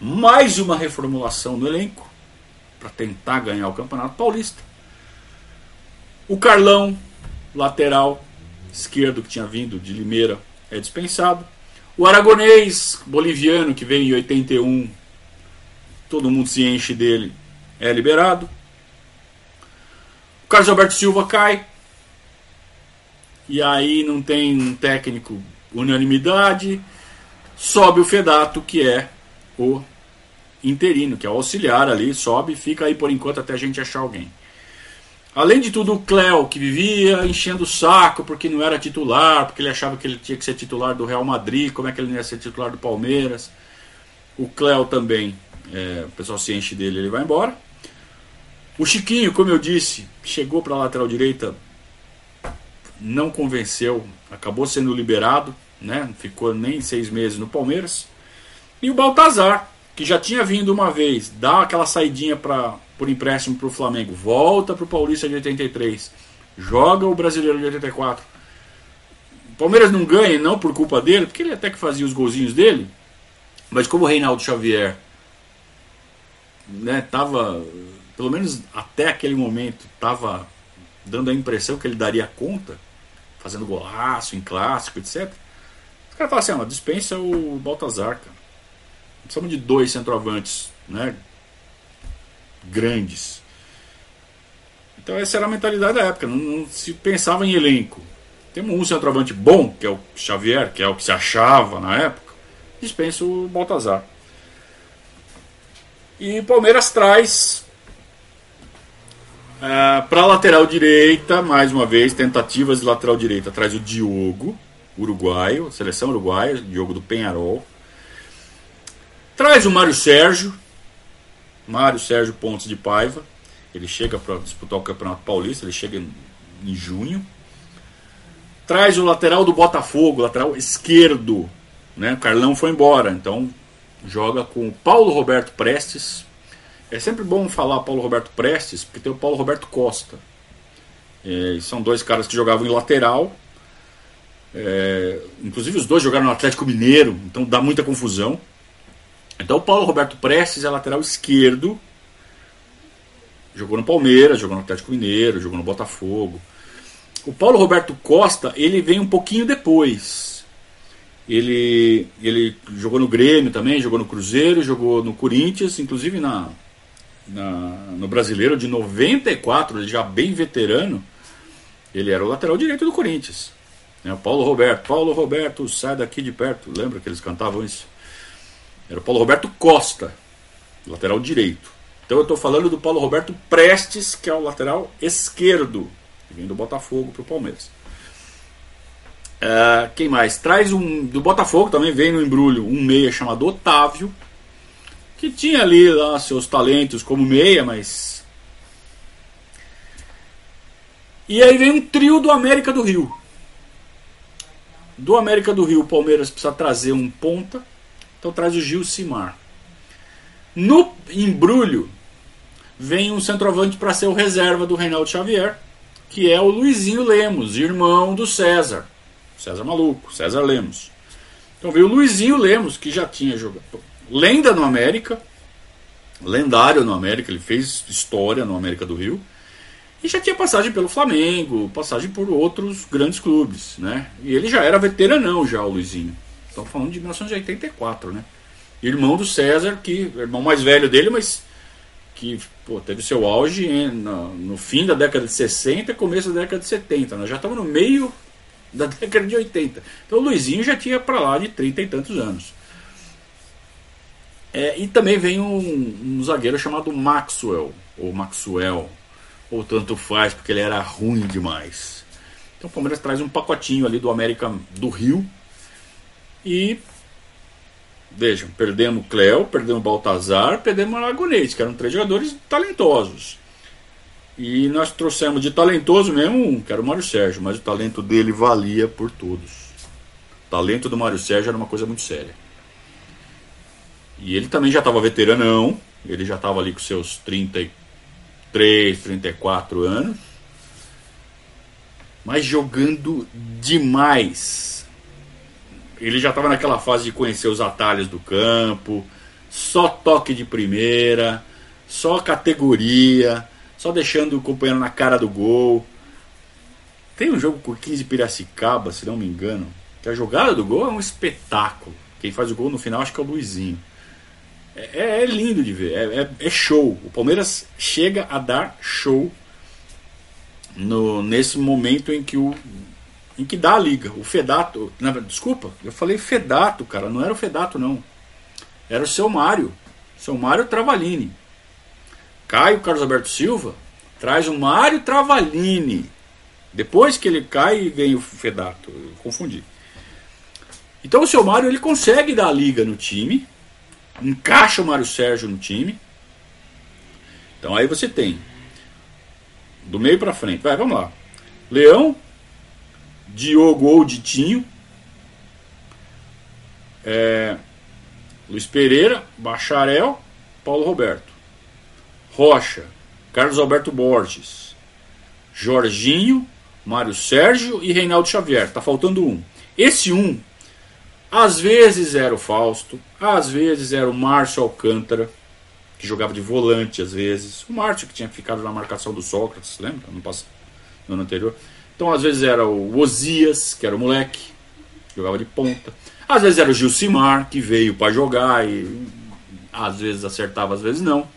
mais uma reformulação no elenco para tentar ganhar o Campeonato Paulista. O Carlão, lateral esquerdo que tinha vindo de Limeira, é dispensado. O aragonês boliviano que veio em 81, todo mundo se enche dele, é liberado. O Carlos Alberto Silva cai. E aí não tem um técnico unanimidade. Sobe o Fedato, que é o interino, que é o auxiliar ali, sobe fica aí por enquanto até a gente achar alguém. Além de tudo, o Cléo, que vivia enchendo o saco porque não era titular, porque ele achava que ele tinha que ser titular do Real Madrid, como é que ele não ia ser titular do Palmeiras. O Cléo também, é, o pessoal se enche dele ele vai embora. O Chiquinho, como eu disse, chegou para a lateral direita, não convenceu, acabou sendo liberado, né? ficou nem seis meses no Palmeiras. E o Baltazar, que já tinha vindo uma vez, dá aquela saidinha para por empréstimo para o Flamengo, volta para o Paulista de 83, joga o Brasileiro de 84. O Palmeiras não ganha, não por culpa dele, porque ele até que fazia os golzinhos dele, mas como o Reinaldo Xavier né, tava, pelo menos até aquele momento, estava dando a impressão que ele daria conta, fazendo golaço em clássico, etc. Os caras falam assim, ó, dispensa o Baltazar, cara. Precisamos de dois centroavantes né, grandes. Então essa era a mentalidade da época, não, não, se pensava em elenco. Temos um centroavante bom, que é o Xavier, que é o que se achava na época, dispensa o Baltazar. E o Palmeiras traz é, para a lateral direita, mais uma vez, tentativas de lateral direita, traz o Diogo, uruguaio, seleção uruguaia, Diogo do Penharol. Traz o Mário Sérgio, Mário Sérgio Pontes de Paiva. Ele chega para disputar o Campeonato Paulista, ele chega em, em junho. traz o lateral do Botafogo, lateral esquerdo. Né? O Carlão foi embora, então joga com o Paulo Roberto Prestes. É sempre bom falar Paulo Roberto Prestes, porque tem o Paulo Roberto Costa. É, são dois caras que jogavam em lateral. É, inclusive os dois jogaram no Atlético Mineiro, então dá muita confusão. Então o Paulo Roberto Prestes é lateral esquerdo. Jogou no Palmeiras, jogou no Atlético Mineiro, jogou no Botafogo. O Paulo Roberto Costa, ele vem um pouquinho depois. Ele, ele jogou no Grêmio também, jogou no Cruzeiro, jogou no Corinthians, inclusive na, na, no Brasileiro de 94, ele já bem veterano. Ele era o lateral direito do Corinthians. Né? Paulo Roberto, Paulo Roberto, sai daqui de perto. Lembra que eles cantavam isso? Era o Paulo Roberto Costa, lateral direito. Então eu estou falando do Paulo Roberto Prestes, que é o lateral esquerdo vem do Botafogo para o Palmeiras. Uh, quem mais? Traz um. Do Botafogo também vem no embrulho um meia chamado Otávio, que tinha ali lá seus talentos como meia, mas. E aí vem um trio do América do Rio. Do América do Rio, o Palmeiras precisa trazer um ponta, então traz o Gil Simar. No embrulho, vem um centroavante para ser o reserva do Reinaldo Xavier que é o Luizinho Lemos, irmão do César. César Maluco, César Lemos. Então veio o Luizinho Lemos, que já tinha jogado. Lenda no América, lendário no América, ele fez história no América do Rio. E já tinha passagem pelo Flamengo, passagem por outros grandes clubes, né? E ele já era veteranão já, o Luizinho. Estamos falando de 1984, né? Irmão do César, que irmão mais velho dele, mas que pô, teve seu auge no, no, fim da década de 60 e começo da década de 70. Nós já estamos no meio da década de 80. Então o Luizinho já tinha para lá de 30 e tantos anos. É, e também vem um, um, zagueiro chamado Maxwell, ou Maxwell, ou tanto faz, porque ele era ruim demais. Então o Palmeiras traz um pacotinho ali do América do Rio e Vejam, perdemos Cléo, perdemos Baltazar, perdemos Aragonês, que eram três jogadores talentosos. E nós trouxemos de talentoso mesmo um, que era o Mário Sérgio, mas o talento dele valia por todos. O talento do Mário Sérgio era uma coisa muito séria. E ele também já estava veteranão, ele já estava ali com seus 33, 34 anos, mas jogando demais ele já estava naquela fase de conhecer os atalhos do campo, só toque de primeira, só categoria, só deixando o companheiro na cara do gol. Tem um jogo com 15 Piracicaba, se não me engano, que a jogada do gol é um espetáculo. Quem faz o gol no final acho que é o Luizinho. É, é, é lindo de ver, é, é, é, show. O Palmeiras chega a dar show no, nesse momento em que o em que dá a liga. O Fedato, desculpa, eu falei Fedato, cara, não era o Fedato não. Era o seu Mário, seu Mário Travalini. Cai o Carlos Alberto Silva, traz o Mário Travalini. Depois que ele cai, vem o Fedato, eu confundi. Então o seu Mário ele consegue dar a liga no time, encaixa o Mário Sérgio no time. Então aí você tem do meio para frente. Vai, vamos lá. Leão, Diogo ou Ditinho, é, Luiz Pereira, Bacharel, Paulo Roberto, Rocha, Carlos Alberto Borges, Jorginho, Mário Sérgio e Reinaldo Xavier. Tá faltando um. Esse um, às vezes era o Fausto, às vezes era o Márcio Alcântara, que jogava de volante às vezes. O Márcio que tinha ficado na marcação do Sócrates, lembra? No, passado, no ano anterior. Então, às vezes era o Osias, que era o moleque, jogava de ponta. Às vezes era o Gilcimar, que veio para jogar e às vezes acertava, às vezes não.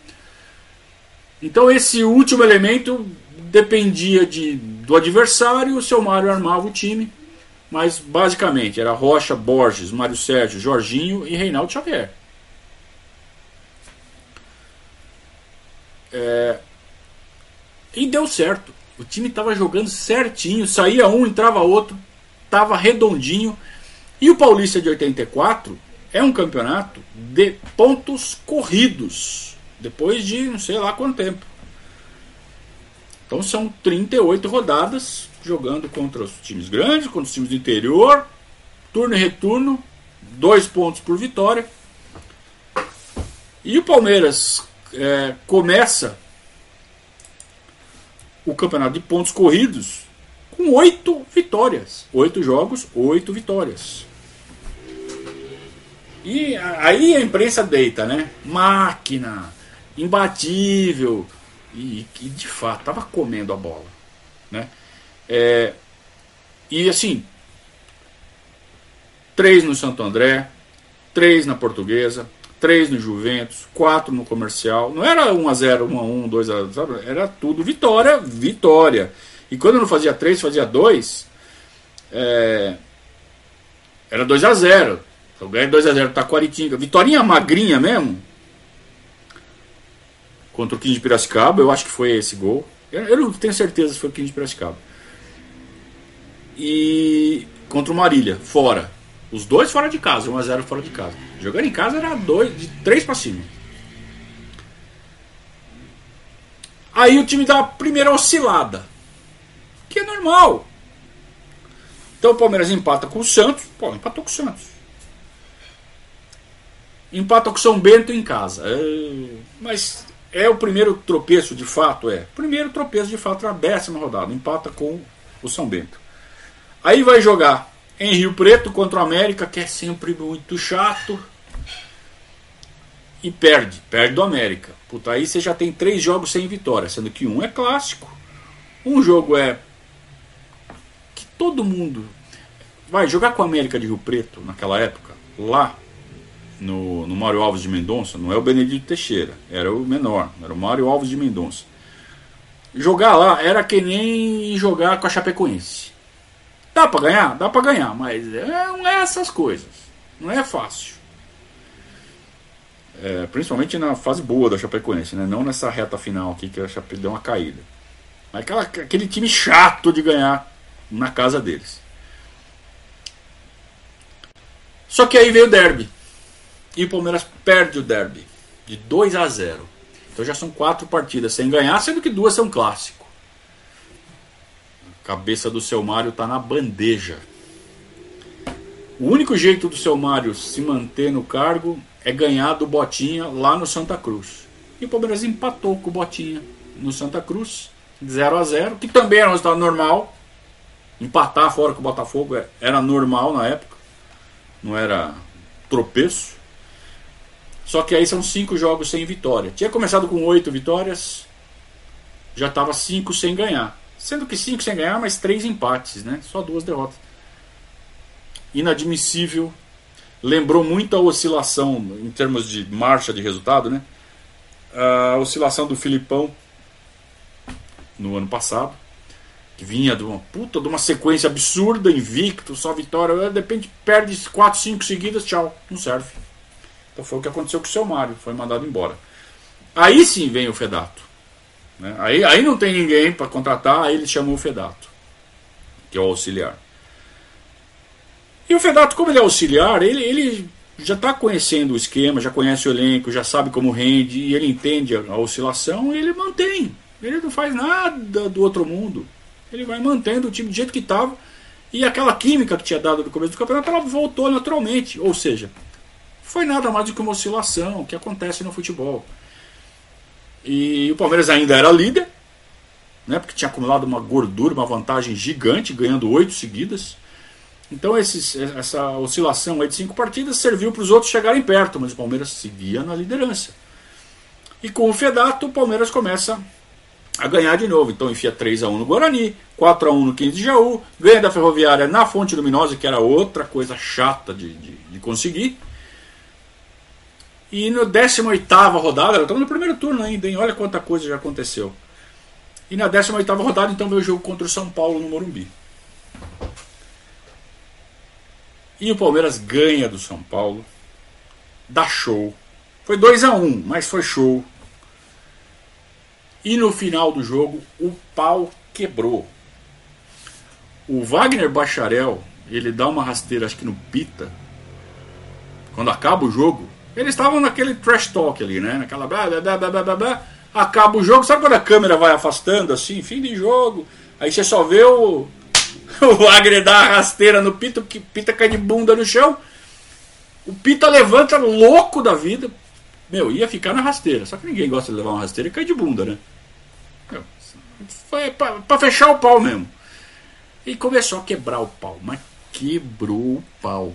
Então, esse último elemento dependia de, do adversário, o seu Mário armava o time. Mas basicamente era Rocha, Borges, Mário Sérgio, Jorginho e Reinaldo Xavier. É... E deu certo. O time estava jogando certinho, saía um, entrava outro, estava redondinho. E o Paulista de 84 é um campeonato de pontos corridos, depois de não sei lá quanto tempo. Então são 38 rodadas jogando contra os times grandes, contra os times do interior, turno e retorno, dois pontos por vitória. E o Palmeiras é, começa o campeonato de pontos corridos com oito vitórias. Oito jogos, oito vitórias. E aí a imprensa deita, né? Máquina, imbatível. E, e de fato, estava comendo a bola. Né? É, e assim, três no Santo André, três na Portuguesa, três no Juventus, quatro no Comercial. Não era 1 a 0 1 a 1 2 a 0 era tudo vitória, vitória. E quando não fazia três, fazia dois, é, era 2 a 0 Então ganha 2 a 0 tá Quaritinga. Vitorinha magrinha mesmo. Contra o 15 de Piracicaba, eu acho que foi esse gol. Eu, eu não tenho certeza se foi o 15 de Piracicaba. E contra o Marília, fora. Os dois fora de casa, 1x0 fora de casa. Jogando em casa era dois, de 3 para cima. Aí o time dá a primeira oscilada. Que é normal. Então o Palmeiras empata com o Santos. Pô, empatou com o Santos. Empata com o São Bento em casa. É, mas é o primeiro tropeço de fato? É. Primeiro tropeço de fato na décima rodada. Empata com o São Bento. Aí vai jogar em Rio Preto contra o América, que é sempre muito chato. E perde, perde do América. Puta, aí você já tem três jogos sem vitória, sendo que um é clássico, um jogo é que todo mundo vai jogar com o América de Rio Preto naquela época, lá no, no Mário Alves de Mendonça, não é o Benedito Teixeira, era o menor, era o Mário Alves de Mendonça. Jogar lá era que nem jogar com a Chapecoense. Dá para ganhar? Dá para ganhar, mas é, não é essas coisas. Não é fácil. É, principalmente na fase boa da Chapecoense, né? não nessa reta final aqui que a Chape deu uma caída. Mas aquela, aquele time chato de ganhar na casa deles. Só que aí veio o derby. E o Palmeiras perde o derby de 2 a 0. Então já são quatro partidas sem ganhar, sendo que duas são clássico cabeça do seu Mário está na bandeja. O único jeito do seu Mário se manter no cargo é ganhar do Botinha lá no Santa Cruz. E o Palmeiras empatou com o Botinha no Santa Cruz, 0 a 0 que também era um resultado normal. Empatar fora com o Botafogo é, era normal na época, não era tropeço. Só que aí são cinco jogos sem vitória. Tinha começado com oito vitórias, já estava cinco sem ganhar. Sendo que cinco sem ganhar, mas três empates, né? Só duas derrotas. Inadmissível. Lembrou muito a oscilação em termos de marcha de resultado, né? A oscilação do Filipão no ano passado, que vinha de uma puta de uma sequência absurda, invicto, só vitória, de repente perde 4, 5 seguidas, tchau, não serve. Então foi o que aconteceu com o seu Mário, foi mandado embora. Aí sim vem o Fedato. Né? Aí, aí não tem ninguém para contratar, aí ele chamou o Fedato, que é o auxiliar. E o Fedato, como ele é auxiliar, ele, ele já está conhecendo o esquema, já conhece o elenco, já sabe como rende, e ele entende a, oscilação ele mantém. Ele não faz nada do outro mundo. Ele vai mantendo o time do jeito que estava. E aquela química que tinha dado no começo do campeonato, ela voltou naturalmente. Ou seja, foi nada mais do que uma oscilação que acontece no futebol. E o Palmeiras ainda era líder, né, porque tinha acumulado uma gordura, uma vantagem gigante, ganhando oito seguidas. Então esses, essa oscilação aí de cinco partidas serviu para os outros chegarem perto, mas o Palmeiras seguia na liderança. E com o Fedato, o Palmeiras começa a ganhar de novo. Então enfia 3 a 1 no Guarani, 4 a 1 no 15 de Jaú, ganha da Ferroviária na Fonte Luminosa, que era outra coisa chata de, de, de conseguir. E no 18 rodada, estamos no primeiro turno ainda, hein? Olha quanta coisa já aconteceu. E na 18 rodada, então, veio o jogo contra o São Paulo no Morumbi. E o Palmeiras ganha do São Paulo. Dá show. Foi 2 a 1 um, mas foi show. E no final do jogo, o pau quebrou. O Wagner Bacharel, ele dá uma rasteira, acho que no Pita. Quando acaba o jogo, eles estavam naquele trash talk ali, né? Naquela blá blá blá blá blá blá. acaba o jogo, sabe quando a câmera vai afastando assim, fim de jogo, aí você só vê o, o Agre dar a rasteira no Pita, que Pita cai de bunda no chão, o Pita levanta louco da vida, meu, ia ficar na rasteira, só que ninguém gosta de levar uma rasteira e cai de bunda, né? Foi pra, pra fechar o pau mesmo. E começou a quebrar o pau, mas quebrou o pau.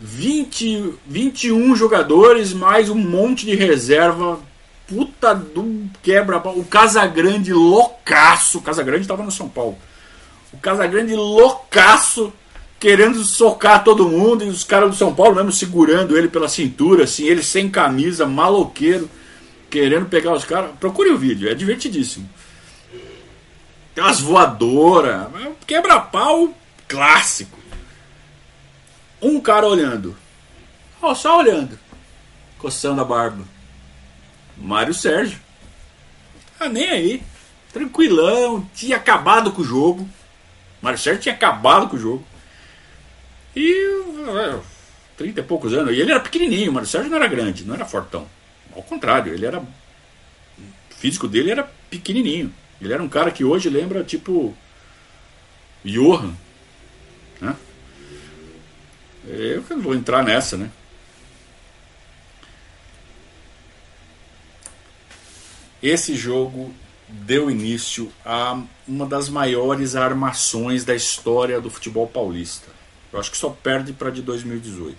20, 21 jogadores, mais um monte de reserva. Puta do quebra-pau. O Casagrande loucaço. O Casagrande estava no São Paulo. O Casagrande loucaço, querendo socar todo mundo. E os caras do São Paulo mesmo segurando ele pela cintura, assim, ele sem camisa, maloqueiro, querendo pegar os caras. Procure o vídeo, é divertidíssimo. Tem umas voadoras. Quebra-pau clássico. Um cara olhando. Oh, só olhando. Coçando a barba. Mário Sérgio. Ah, nem aí. Tranquilão. Tinha acabado com o jogo. Mário Sérgio tinha acabado com o jogo. E. 30 e poucos anos. E ele era pequenininho. Mário Sérgio não era grande, não era fortão. Ao contrário, ele era. O físico dele era pequenininho. Ele era um cara que hoje lembra tipo. Johan. Eu vou entrar nessa, né? Esse jogo deu início a uma das maiores armações da história do futebol paulista. Eu acho que só perde para de 2018.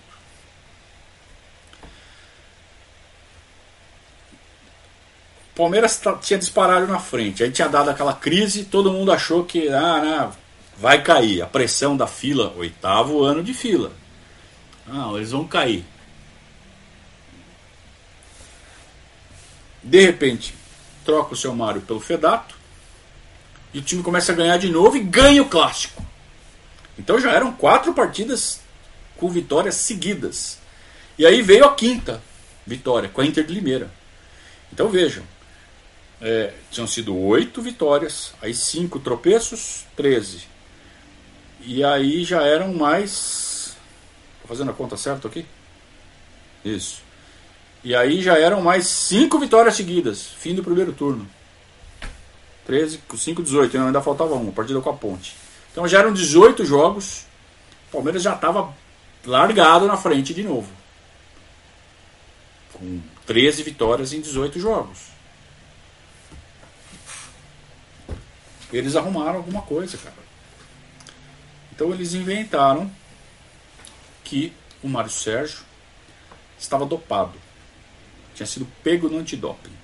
O Palmeiras tinha disparado na frente, aí tinha dado aquela crise, todo mundo achou que ah, né, vai cair. A pressão da fila, oitavo ano de fila. Ah, eles vão cair. De repente, troca o seu Mário pelo Fedato. E o time começa a ganhar de novo e ganha o clássico. Então já eram quatro partidas com vitórias seguidas. E aí veio a quinta vitória com a Inter de Limeira. Então vejam, é, tinham sido oito vitórias, aí cinco tropeços, treze. E aí já eram mais. Fazendo a conta certa aqui? Isso. E aí já eram mais cinco vitórias seguidas, fim do primeiro turno. 13, 5, 18, ainda faltava uma, partida com a ponte. Então já eram 18 jogos, o Palmeiras já estava largado na frente de novo. Com 13 vitórias em 18 jogos. Eles arrumaram alguma coisa, cara. Então eles inventaram que o Mário Sérgio estava dopado. Tinha sido pego no antidoping.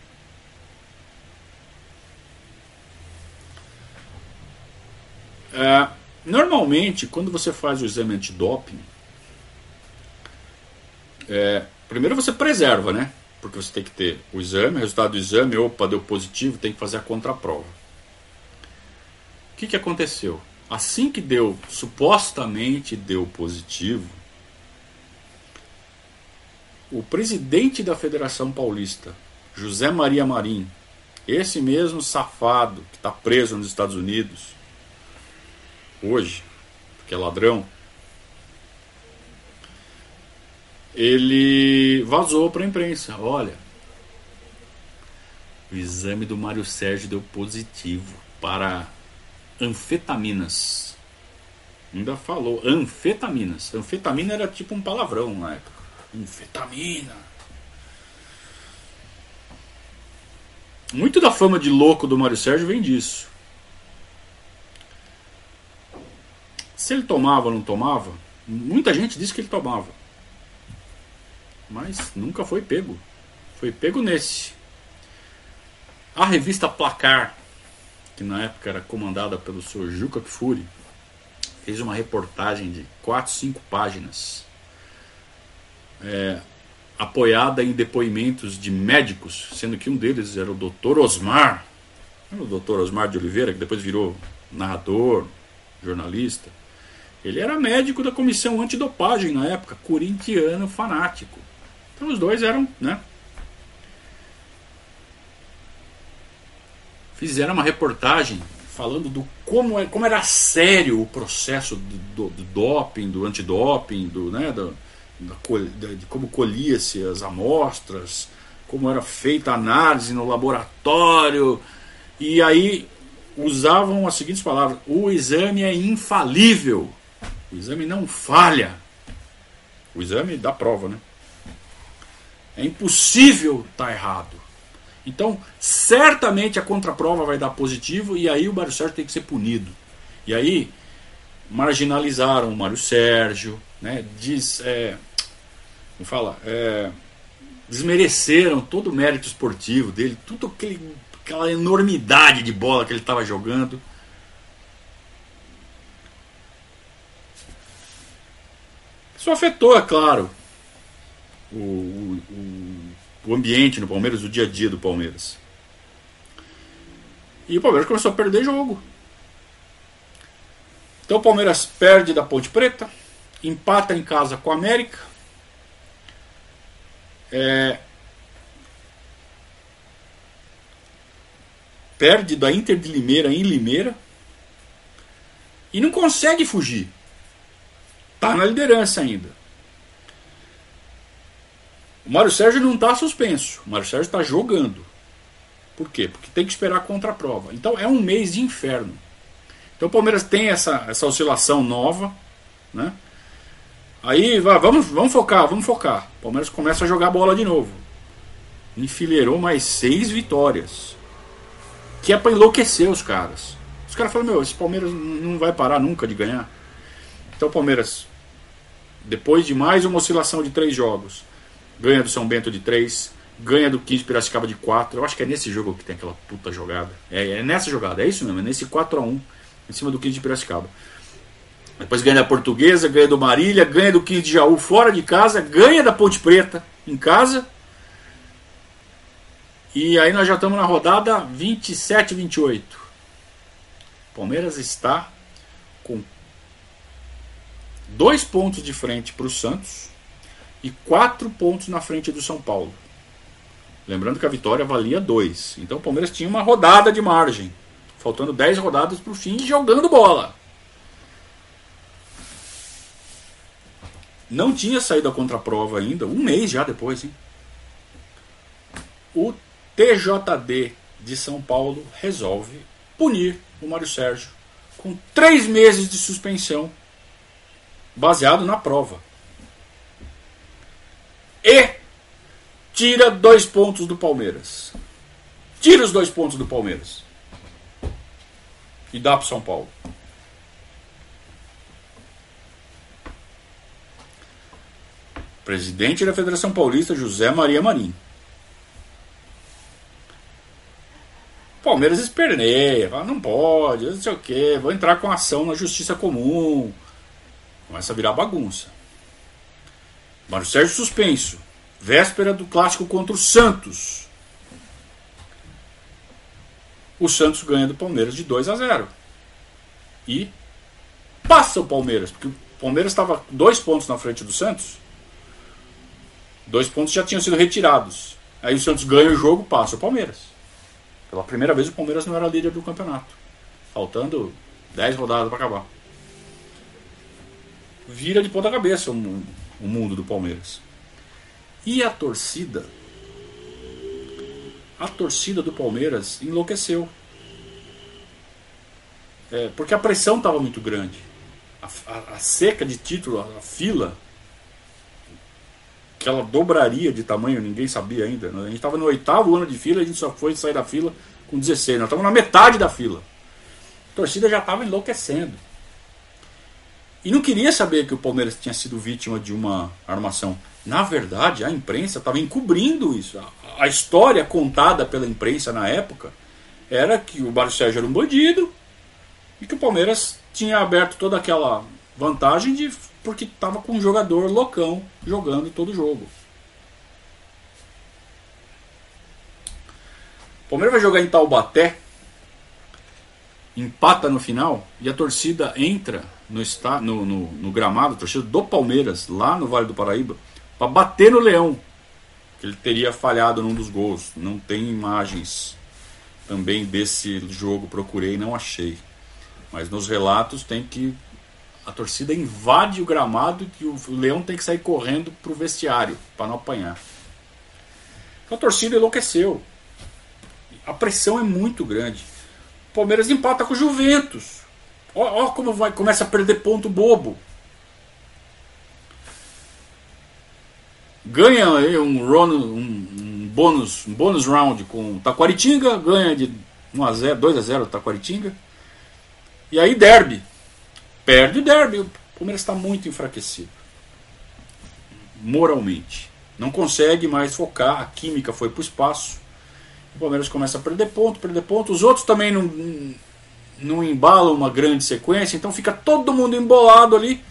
É, normalmente, quando você faz o exame antidoping, é, primeiro você preserva, né? Porque você tem que ter o exame, o resultado do exame, opa, deu positivo, tem que fazer a contraprova. O que, que aconteceu? Assim que deu, supostamente deu positivo, o presidente da Federação Paulista, José Maria Marim, esse mesmo safado que está preso nos Estados Unidos hoje, que é ladrão, ele vazou para a imprensa. Olha, o exame do Mário Sérgio deu positivo para anfetaminas. Ainda falou anfetaminas. Anfetamina era tipo um palavrão na época. Anfetamina. Muito da fama de louco do Mário Sérgio vem disso. Se ele tomava ou não tomava, muita gente disse que ele tomava. Mas nunca foi pego. Foi pego nesse. A revista Placar que na época era comandada pelo senhor Juca Kfouri, fez uma reportagem de 4, 5 páginas, é, apoiada em depoimentos de médicos, sendo que um deles era o Dr. Osmar, o Dr. Osmar de Oliveira, que depois virou narrador, jornalista. Ele era médico da comissão antidopagem na época, corintiano fanático. Então os dois eram, né, fizeram uma reportagem falando do como, é, como era sério o processo do, do, do doping, do antidoping, do, né, do, de como colhia-se as amostras, como era feita a análise no laboratório. E aí usavam as seguintes palavras: o exame é infalível, o exame não falha. O exame da prova, né? É impossível estar tá errado. Então, certamente a contraprova vai dar positivo e aí o Mário Sérgio tem que ser punido. E aí marginalizaram o Mário Sérgio, né? Diz, é, como fala, é, desmereceram todo o mérito esportivo dele, tudo aquele, aquela enormidade de bola que ele estava jogando. Isso afetou, é claro, o, o, o ambiente no Palmeiras, o dia a dia do Palmeiras. E o Palmeiras começou a perder jogo. Então o Palmeiras perde da Ponte Preta, empata em casa com a América. É, perde da Inter de Limeira em Limeira e não consegue fugir. Está na liderança ainda. O Mário Sérgio não está suspenso. O Mário Sérgio está jogando. Por quê? Porque tem que esperar a prova. Então é um mês de inferno. Então o Palmeiras tem essa, essa oscilação nova. Né? Aí vamos, vamos focar, vamos focar. O Palmeiras começa a jogar bola de novo. Enfileirou mais seis vitórias. Que é para enlouquecer os caras. Os caras falam, meu, esse Palmeiras não vai parar nunca de ganhar. Então o Palmeiras depois de mais uma oscilação de três jogos, ganha do São Bento de três, ganha do 15 Piracicaba de 4. Eu acho que é nesse jogo que tem aquela puta jogada. É, é nessa jogada, é isso mesmo, é nesse 4 a 1 em cima do 15 de Piracicaba. Depois ganha da Portuguesa, ganha do Marília, ganha do 15 de Jaú fora de casa, ganha da Ponte Preta em casa. E aí nós já estamos na rodada 27 28. Palmeiras está com dois pontos de frente para o Santos e quatro pontos na frente do São Paulo. Lembrando que a vitória valia dois. Então o Palmeiras tinha uma rodada de margem. Faltando dez rodadas para o fim jogando bola. Não tinha saído a contraprova ainda, um mês já depois, hein? O TJD de São Paulo resolve punir o Mário Sérgio com três meses de suspensão baseado na prova. E tira dois pontos do Palmeiras. Tira os dois pontos do Palmeiras. E dá para São Paulo. Presidente da Federação Paulista, José Maria Marim. Palmeiras esperneia, fala, não pode, não sei o que, vou entrar com ação na justiça comum. Começa a virar bagunça. Mário Sérgio suspenso. Véspera do clássico contra o Santos. O Santos ganha do Palmeiras de 2 a 0. E passa o Palmeiras, porque o Palmeiras estava dois pontos na frente do Santos. Dois pontos já tinham sido retirados. Aí o Santos ganha o jogo, passa o Palmeiras. Pela primeira vez o Palmeiras não era líder do campeonato. Faltando 10 rodadas para acabar vira de ponta cabeça o mundo, o mundo do Palmeiras. E a torcida? A torcida do Palmeiras enlouqueceu. É, porque a pressão estava muito grande. A, a, a, seca de título, a, a fila, que ela dobraria de tamanho, ninguém sabia ainda. A gente estava no oitavo ano de fila, a gente só foi sair da fila com 16. Nós estamos na metade da fila. A torcida já estava enlouquecendo. E não queria saber que o Palmeiras tinha sido vítima de uma armação. Na verdade, a imprensa estava encobrindo isso. A, a, história contada pela imprensa na época era que o Mário Sérgio era um bandido e que o Palmeiras tinha aberto toda aquela vantagem de porque estava com um jogador loucão jogando todo o jogo. O Palmeiras vai jogar em Taubaté, empata no final e a torcida entra no, está, no, no, no gramado, a torcida do Palmeiras, lá no Vale do Paraíba, para bater no Leão. Que ele teria falhado num dos gols. Não tem imagens também desse jogo, procurei não achei. Mas nos relatos tem que. A torcida invade o gramado e o Leão tem que sair correndo para o vestiário para não apanhar. Então a torcida enlouqueceu. A pressão é muito grande. O Palmeiras empata com o Juventus. Ó como vai, começa a perder ponto bobo. Ganha um, run, um, bônus, um bônus round com Taquaritinga, ganha de 1 a 0, 2 a 0 Taquaritinga. E aí derby. Perde o derby. O Palmeiras está muito enfraquecido. Moralmente. Não consegue mais focar. A química foi para o espaço. O Palmeiras começa a perder ponto, perder ponto. Os outros também não, não embalam uma grande sequência. Então fica todo mundo embolado ali.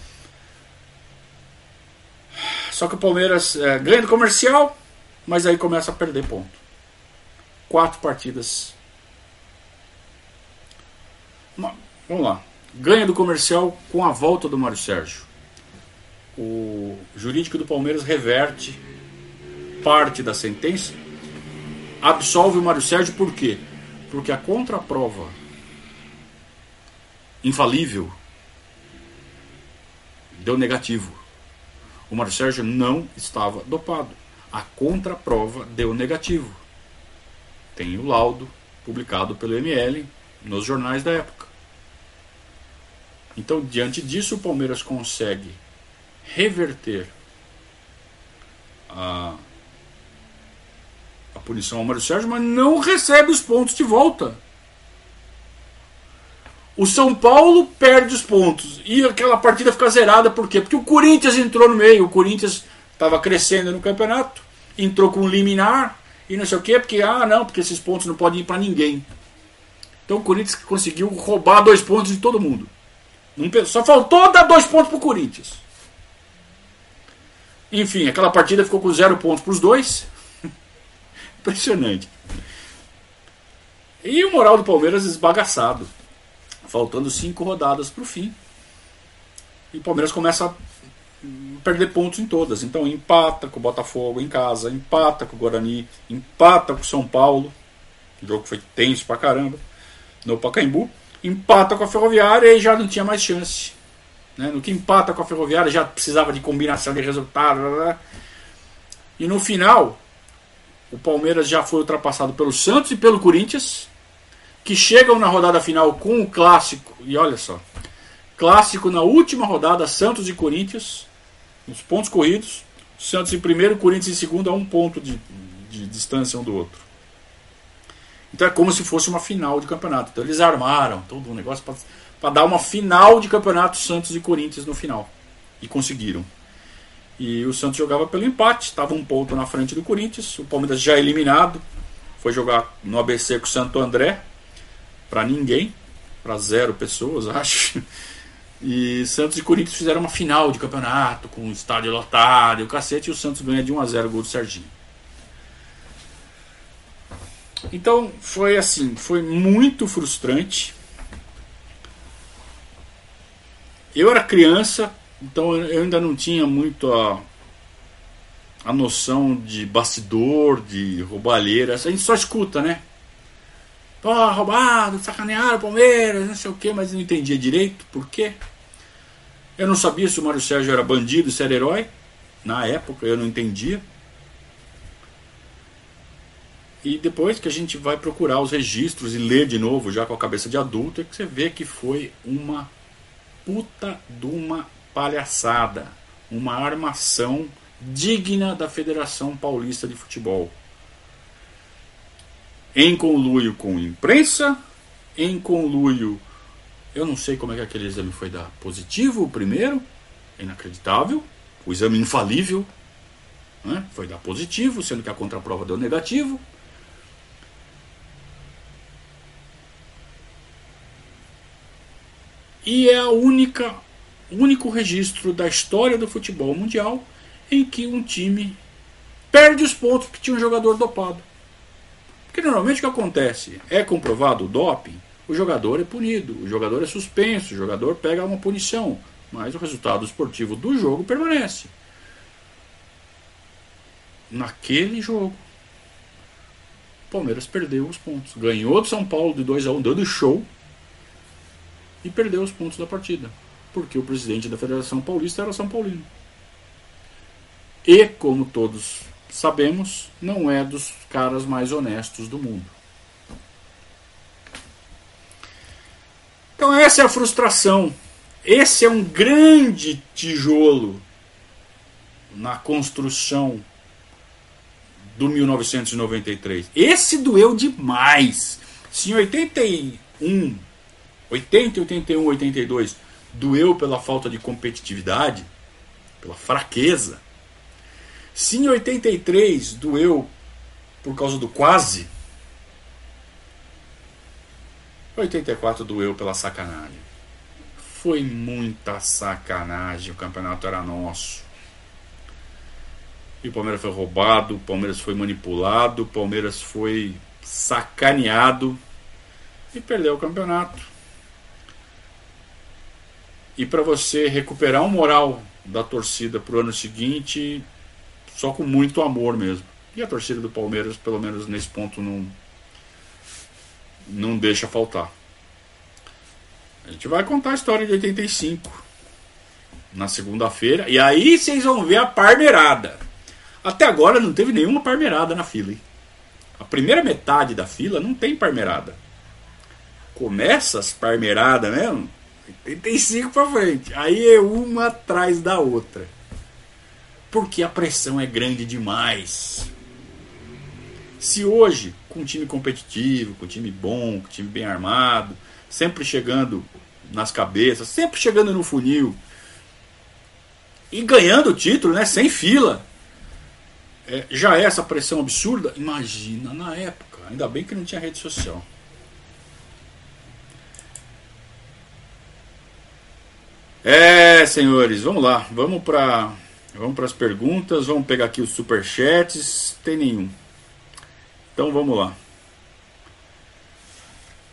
Só que o Palmeiras é, ganha do comercial, mas aí começa a perder ponto. Quatro partidas. Vamos lá. Ganha do comercial com a volta do Mário Sérgio. O jurídico do Palmeiras reverte parte da sentença, absolve o Mário Sérgio por quê? Porque a contraprova infalível deu negativo. O Mário Sérgio não estava dopado. A contraprova deu negativo. Tem o laudo publicado pelo ML nos jornais da época. Então, diante disso, o Palmeiras consegue reverter a, a punição ao Mário Sérgio, mas não recebe os pontos de volta. O São Paulo perde os pontos e aquela partida fica zerada, por quê? Porque o Corinthians entrou no meio, o Corinthians estava crescendo no campeonato, entrou com um liminar e não sei o quê, porque, ah, não, porque esses pontos não podem ir para ninguém. Então o Corinthians conseguiu roubar dois pontos de todo mundo. Só faltou dar dois pontos pro Corinthians. Enfim, aquela partida ficou com zero pontos para os dois. Impressionante. E o moral do Palmeiras esbagaçado. Faltando cinco rodadas para o fim. E o Palmeiras começa a perder pontos em todas. Então empata com o Botafogo em casa, empata com o Guarani, empata com o São Paulo. O jogo foi tenso pra caramba. No Pacaembu empata com a Ferroviária e já não tinha mais chance. Né? No que empata com a Ferroviária já precisava de combinação de resultado. Blá, blá. E no final, o Palmeiras já foi ultrapassado pelo Santos e pelo Corinthians, que chegam na rodada final com o clássico. E olha só, clássico na última rodada, Santos e Corinthians, os pontos corridos. Santos em primeiro, Corinthians em segundo, a um ponto de, de distância um do outro. Então é como se fosse uma final de campeonato. Então eles armaram todo um negócio para dar uma final de campeonato Santos e Corinthians no final. E conseguiram. E o Santos jogava pelo empate, estava um ponto na frente do Corinthians. O Palmeiras já eliminado. Foi jogar no ABC com o Santo André. Para ninguém. Para zero pessoas, acho. E Santos e Corinthians fizeram uma final de campeonato com o estádio lotado e o cacete. E o Santos ganha de 1 a 0 o gol do Serginho. Então foi assim, foi muito frustrante. Eu era criança, então eu ainda não tinha muito a, a noção de bastidor, de roubalheira. A gente só escuta, né? Pô, roubado, sacanearam Palmeiras, não sei o que, mas não entendia direito por quê. Eu não sabia se o Mário Sérgio era bandido, se era herói. Na época eu não entendia. E depois que a gente vai procurar os registros e ler de novo, já com a cabeça de adulto, é que você vê que foi uma puta de uma palhaçada, uma armação digna da Federação Paulista de Futebol. Em conluio com imprensa, em conluio. Eu não sei como é que aquele exame foi dar positivo, o primeiro, inacreditável. O exame infalível né? foi dar positivo, sendo que a contraprova deu negativo. E é a única único registro da história do futebol mundial em que um time perde os pontos porque tinha um jogador dopado. Porque normalmente o que acontece? É comprovado o doping, o jogador é punido, o jogador é suspenso, o jogador pega uma punição, mas o resultado esportivo do jogo permanece. Naquele jogo, o Palmeiras perdeu os pontos. Ganhou do São Paulo de 2 a 1 dando show e perdeu os pontos da partida, porque o presidente da Federação Paulista era São Paulino. E, como todos sabemos, não é dos caras mais honestos do mundo. Então essa é a frustração. Esse é um grande tijolo na construção do 1993. Esse doeu demais. Se em 81, 80, 81, 82 doeu pela falta de competitividade, pela fraqueza. Se em 83 doeu por causa do quase, 84 doeu pela sacanagem. Foi muita sacanagem, o campeonato era nosso. E o Palmeiras foi roubado, o Palmeiras foi manipulado, o Palmeiras foi sacaneado e perdeu o campeonato. E para você recuperar o moral da torcida para o ano seguinte, só com muito amor mesmo. E a torcida do Palmeiras, pelo menos nesse ponto, não, não deixa faltar. A gente vai contar a história de 85 na segunda-feira. E aí vocês vão ver a parmeirada. Até agora não teve nenhuma parmeirada na fila. Hein? A primeira metade da fila não tem parmeirada. Começa as parmeiradas mesmo. 85 para frente. Aí é uma atrás da outra. Porque a pressão é grande demais. Se hoje, com um time competitivo, com um time bom, com um time bem armado, sempre chegando nas cabeças, sempre chegando no funil e ganhando o título, né, sem fila, é, já é essa pressão absurda. Imagina na época, ainda bem que não tinha rede social. É, senhores, vamos lá, vamos para vamos para as perguntas, vamos pegar aqui os superchats, tem nenhum. Então vamos lá.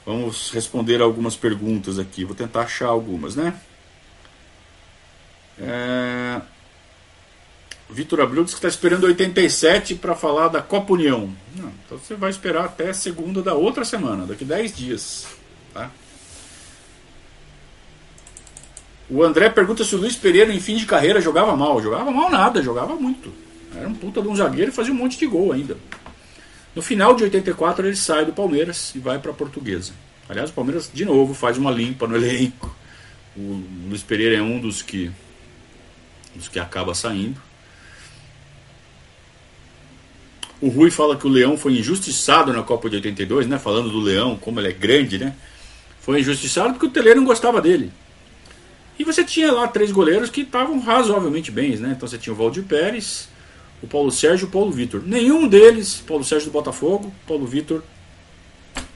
Vamos responder algumas perguntas aqui. Vou tentar achar algumas, né? É... Vitor Abreu diz que está esperando 87 para falar da Copa União. Não, então você vai esperar até segunda da outra semana, daqui 10 dias. Tá? O André pergunta se o Luiz Pereira, em fim de carreira, jogava mal. Jogava mal nada, jogava muito. Era um puta de um zagueiro e fazia um monte de gol ainda. No final de 84 ele sai do Palmeiras e vai para a Portuguesa. Aliás, o Palmeiras de novo faz uma limpa no elenco. O Luiz Pereira é um dos que dos que acaba saindo. O Rui fala que o Leão foi injustiçado na Copa de 82, né? Falando do Leão, como ele é grande, né? Foi injustiçado porque o Tele não gostava dele. E você tinha lá três goleiros que estavam razoavelmente bem, né? Então você tinha o Valdir Pérez, o Paulo Sérgio e o Paulo Vitor. Nenhum deles, Paulo Sérgio do Botafogo, Paulo Vitor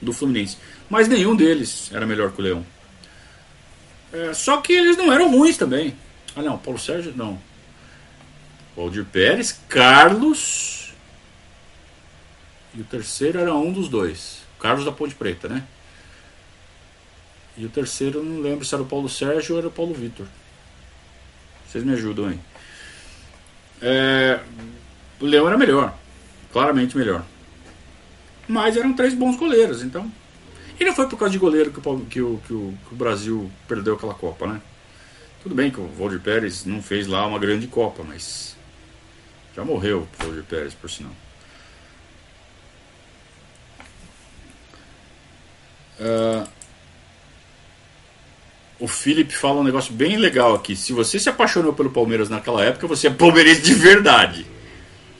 do Fluminense. Mas nenhum deles era melhor que o Leão. É, só que eles não eram ruins também. Ah não, Paulo Sérgio não. Valdir Pérez, Carlos. E o terceiro era um dos dois. Carlos da Ponte Preta, né? E o terceiro, não lembro se era o Paulo Sérgio ou era o Paulo Vitor. Vocês me ajudam aí. É, o Leão era melhor, claramente melhor. Mas eram três bons goleiros, então. E não foi por causa de goleiro que o, que o, que o, que o Brasil perdeu aquela Copa, né? Tudo bem que o Valdir Pérez não fez lá uma grande Copa, mas já morreu o Valdir Pérez, por sinal. Uh, o Felipe fala um negócio bem legal aqui. Se você se apaixonou pelo Palmeiras naquela época, você é palmeirense de verdade.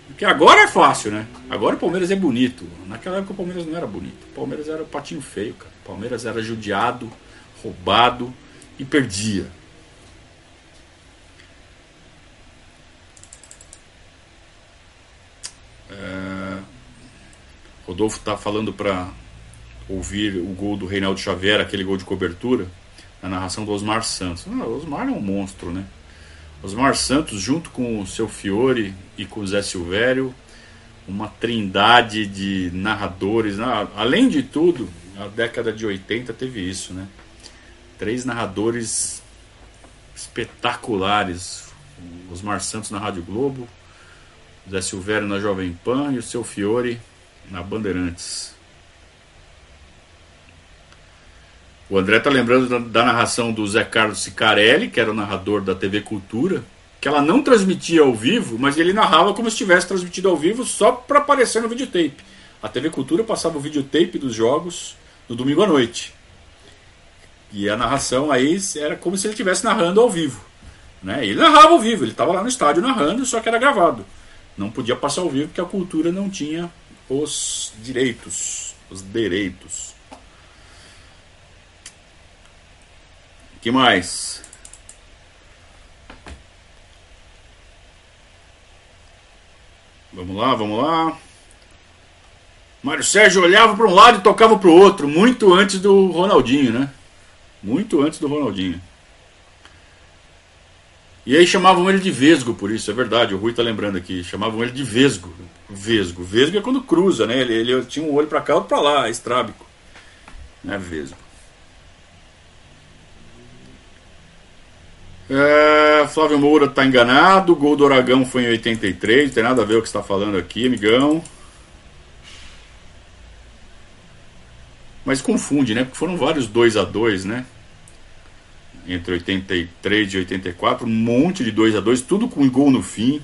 Porque agora é fácil, né? Agora o Palmeiras é bonito. Naquela época o Palmeiras não era bonito. O Palmeiras era patinho feio, cara. O Palmeiras era judiado, roubado e perdia. É... Rodolfo tá falando para ouvir o gol do Reinaldo Xavier, aquele gol de cobertura a narração do Osmar Santos. Ah, Osmar é um monstro, né? Osmar Santos, junto com o seu Fiore e com o Zé Silvério, uma trindade de narradores. Além de tudo, a década de 80 teve isso, né? Três narradores espetaculares. Osmar Santos na Rádio Globo, Zé Silvério na Jovem Pan e o seu Fiore na Bandeirantes. O André tá lembrando da, da, narração do Zé Carlos Sicarelli, que era o narrador da TV Cultura, que ela não transmitia ao vivo, mas ele narrava como se estivesse transmitido ao vivo só para aparecer no videotape. A TV Cultura passava o videotape dos jogos no domingo à noite. E a narração aí era como se ele estivesse narrando ao vivo. Né? Ele narrava ao vivo, ele estava lá no estádio narrando, só que era gravado. Não podia passar ao vivo porque a cultura não tinha os direitos. Os direitos. Que mais? Vamos lá, vamos lá. Mário Sérgio olhava para um lado e tocava para o outro, muito antes do Ronaldinho, né? Muito antes do Ronaldinho. E aí chamavam ele de Vesgo por isso, é verdade, o Rui tá lembrando aqui. Chamavam ele de Vesgo. Vesgo. Vesgo é quando cruza, né? Ele, ele tinha um olho para cá, outro para lá, estrábico. Não é Vesgo. É, Flávio Moura tá enganado. Gol do Aragão foi em 83. Não tem nada a ver o que está falando aqui, amigão. Mas confunde, né? Porque foram vários 2 a 2 né? Entre 83 e 84. Um monte de 2 a 2 tudo com gol no fim.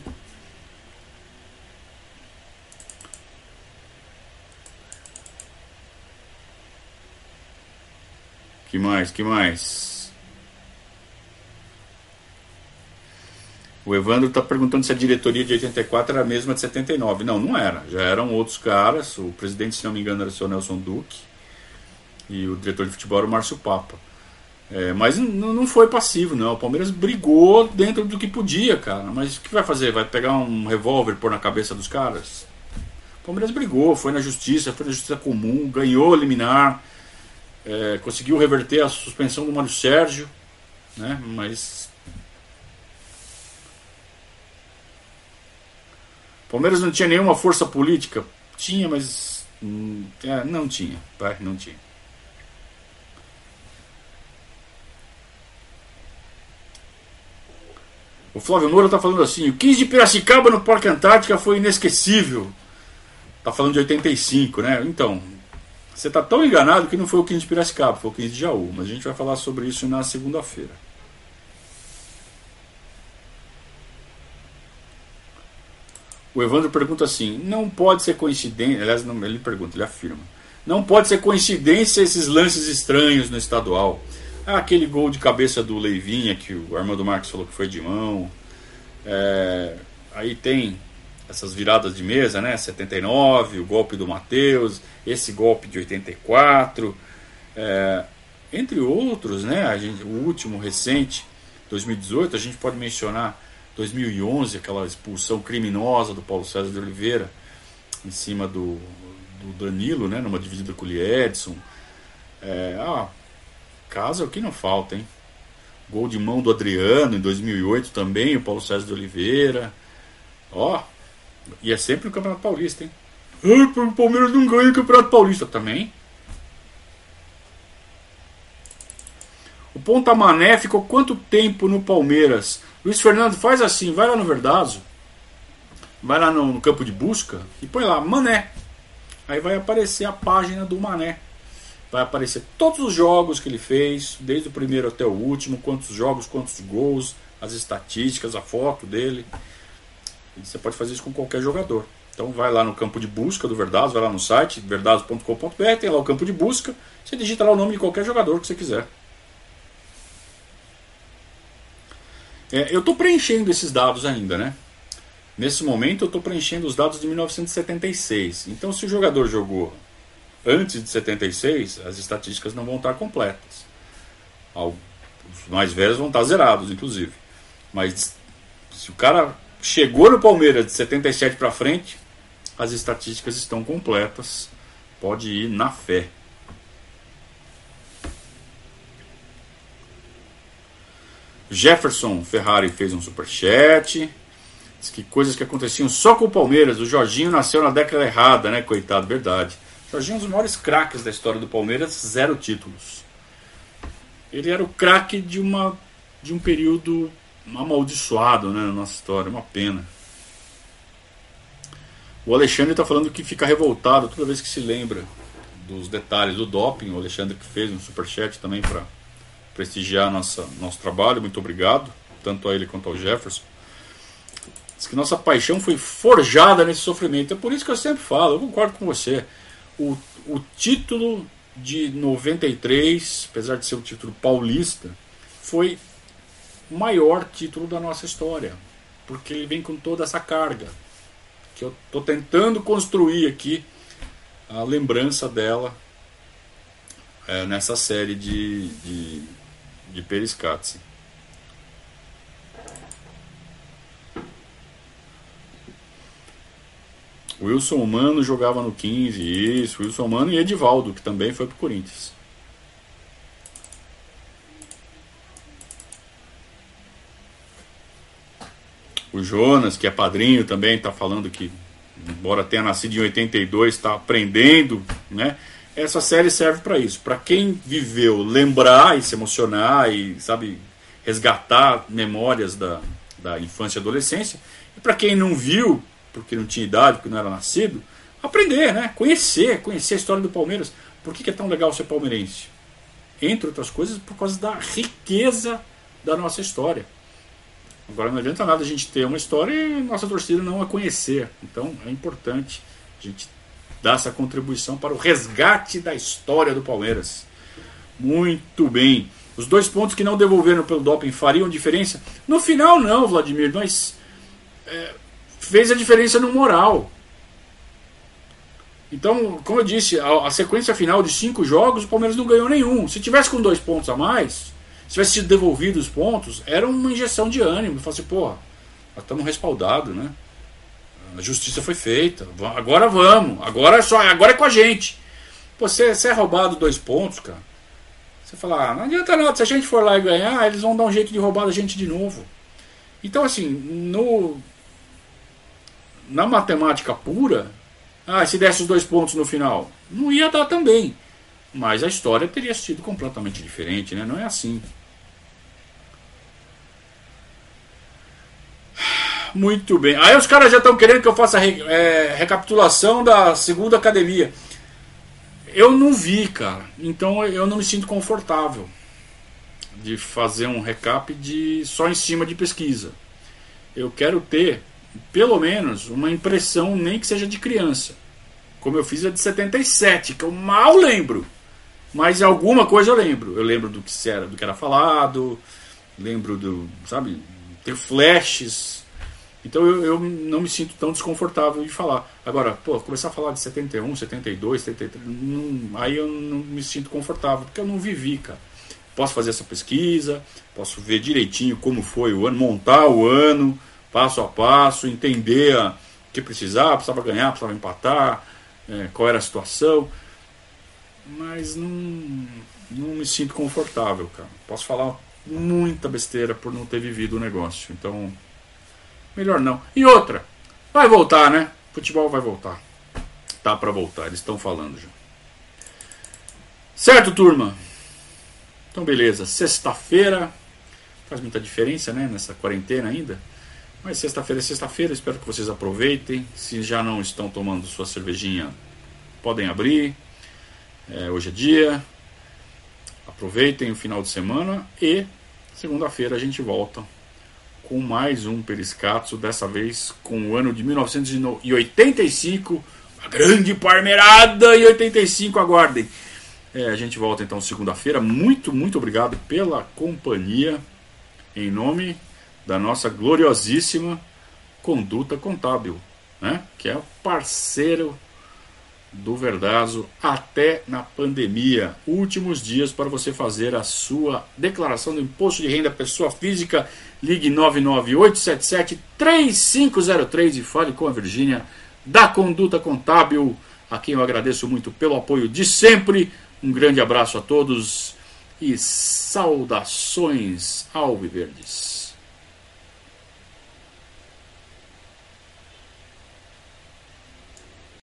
Que mais? Que mais? O Evandro está perguntando se a diretoria de 84 era a mesma de 79. Não, não era. Já eram outros caras. O presidente, se não me engano, era o seu Nelson Duque. E o diretor de futebol era o Márcio Papa. É, mas não foi passivo, não. O Palmeiras brigou dentro do que podia, cara. Mas o que vai fazer? Vai pegar um revólver e pôr na cabeça dos caras? O Palmeiras brigou, foi na justiça, foi na justiça comum, ganhou liminar, é, conseguiu reverter a suspensão do Mário Sérgio, né? Mas Palmeiras não tinha nenhuma força política? Tinha, mas. Hum, é, não tinha. Tá? Não tinha. O Flávio Moura está falando assim: o 15 de Piracicaba no Parque Antártica foi inesquecível. Tá falando de 85, né? Então, você tá tão enganado que não foi o 15 de Piracicaba, foi o 15 de Jaú. Mas a gente vai falar sobre isso na segunda-feira. O Evandro pergunta assim: não pode ser coincidência. Aliás, não, ele pergunta, ele afirma. Não pode ser coincidência esses lances estranhos no estadual. Ah, aquele gol de cabeça do Leivinha que o Armando Marques falou que foi de mão. É, aí tem essas viradas de mesa, né? 79, o golpe do Matheus, esse golpe de 84, é, entre outros, né? A gente, o último recente, 2018, a gente pode mencionar 2011, aquela expulsão criminosa do Paulo César de Oliveira em cima do, do Danilo, né, numa dividida com o Edson. É, ah, que não falta, hein? Gol de mão do Adriano em 2008 também, o Paulo César de Oliveira. Ó, e é sempre no Campeonato Paulista, hein? O Palmeiras não ganha o Campeonato Paulista também. Ponta Mané ficou quanto tempo no Palmeiras? Luiz Fernando, faz assim, vai lá no Verdazo, vai lá no, no campo de busca e põe lá Mané. Aí vai aparecer a página do Mané. Vai aparecer todos os jogos que ele fez, desde o primeiro até o último, quantos jogos, quantos gols, as estatísticas, a foto dele. E você pode fazer isso com qualquer jogador. Então vai lá no campo de busca do Verdazo, vai lá no site verdazo.com.br, tem lá o campo de busca, você digita lá o nome de qualquer jogador que você quiser. É, eu estou preenchendo esses dados ainda, né? Nesse momento eu estou preenchendo os dados de 1976. Então, se o jogador jogou antes de 76, as estatísticas não vão estar completas. Os mais velhos vão estar zerados, inclusive. Mas se o cara chegou no Palmeiras de 77 para frente, as estatísticas estão completas. Pode ir na fé. Jefferson Ferrari fez um superchat. Diz que coisas que aconteciam só com o Palmeiras. O Jorginho nasceu na década errada, né? Coitado, verdade. Jorginho é um dos maiores craques da história do Palmeiras, zero títulos. Ele era o craque de uma de um período amaldiçoado né, na nossa história, uma pena. O Alexandre está falando que fica revoltado toda vez que se lembra dos detalhes do doping. O Alexandre que fez um superchat também para prestigiar nossa, nosso trabalho. Muito obrigado, tanto a ele quanto ao Jefferson. Diz que nossa paixão foi forjada nesse sofrimento. É por isso que eu sempre falo, eu concordo com você. O, o título de 93, apesar de ser um título paulista, foi o maior título da nossa história. Porque ele vem com toda essa carga. Que eu estou tentando construir aqui a lembrança dela é, nessa série de, de, de Periscatse. Wilson Mano jogava no 15, isso, Wilson Mano e Edivaldo, que também foi pro Corinthians. O Jonas, que é padrinho também, está falando que, embora tenha nascido em 82, está aprendendo, né? Essa série serve para isso, para quem viveu lembrar e se emocionar e, sabe, resgatar memórias da, da infância e adolescência. E para quem não viu, porque não tinha idade, porque não era nascido, aprender, né? Conhecer, conhecer a história do Palmeiras. Por que, que é tão legal ser palmeirense? Entre outras coisas, por causa da riqueza da nossa história. Agora não adianta nada a gente ter uma história e nossa torcida não a conhecer. Então é importante a gente dar essa contribuição para o resgate da história do Palmeiras. Muito bem. Os dois pontos que não devolveram pelo doping fariam diferença? No final, não, Vladimir. Nós é, fez a diferença no moral. Então, como eu disse, a, a, sequência final de cinco jogos, o Palmeiras não ganhou nenhum. Se tivesse com dois pontos a mais, se tivesse sido devolvido os pontos, era uma injeção de ânimo. Falasse, porra, nós estamos respaldados, né? A justiça foi feita. Agora vamos. Agora é só, agora é com a gente. Você, você é roubado dois pontos, cara. Você fala, ah, não adianta nada. Se a gente for lá e ganhar, eles vão dar um jeito de roubar a gente de novo. Então, assim, no, na matemática pura, ah, se desse os dois pontos no final, não ia dar também. Mas a história teria sido completamente diferente, né? Não é assim. Muito bem. Aí os caras já estão querendo que eu faça re, é, recapitulação da segunda academia. Eu não vi, cara. Então eu não me sinto confortável de fazer um recap de só em cima de pesquisa. Eu quero ter pelo menos uma impressão, nem que seja de criança. Como eu fiz a de 77, que eu mal lembro. Mas alguma coisa eu lembro. Eu lembro do que era, do que era falado, lembro do, sabe, ter flashes. Então eu, eu não me sinto tão desconfortável de falar. Agora, pô, começar a falar de 71, 72, 73, não, aí eu não me sinto confortável, porque eu não vivi, cara. Posso fazer essa pesquisa, posso ver direitinho como foi o ano, montar o ano, passo a passo, entender o que precisava, precisava ganhar, precisava empatar, é, qual era a situação. Mas não, não me sinto confortável, cara. Posso falar muita besteira por não ter vivido o negócio. Então, melhor não. E outra, vai voltar, né? Futebol vai voltar. Tá para voltar, eles estão falando já. Certo, turma? Então, beleza. Sexta-feira. Faz muita diferença, né? Nessa quarentena ainda. Mas sexta-feira é sexta-feira, espero que vocês aproveitem. Se já não estão tomando sua cervejinha, podem abrir. É, hoje é dia. Aproveitem o final de semana e segunda-feira a gente volta com mais um Periscatso, dessa vez com o ano de 1985. A grande parmerada em 85, aguardem. É, a gente volta então segunda-feira. Muito, muito obrigado pela companhia. Em nome da nossa gloriosíssima Conduta Contábil, né? que é parceiro do Verdazo até na pandemia. Últimos dias para você fazer a sua declaração do imposto de renda pessoa física. Ligue 998773503 e fale com a Virgínia da Conduta Contábil, a quem eu agradeço muito pelo apoio de sempre. Um grande abraço a todos e saudações alviverdes.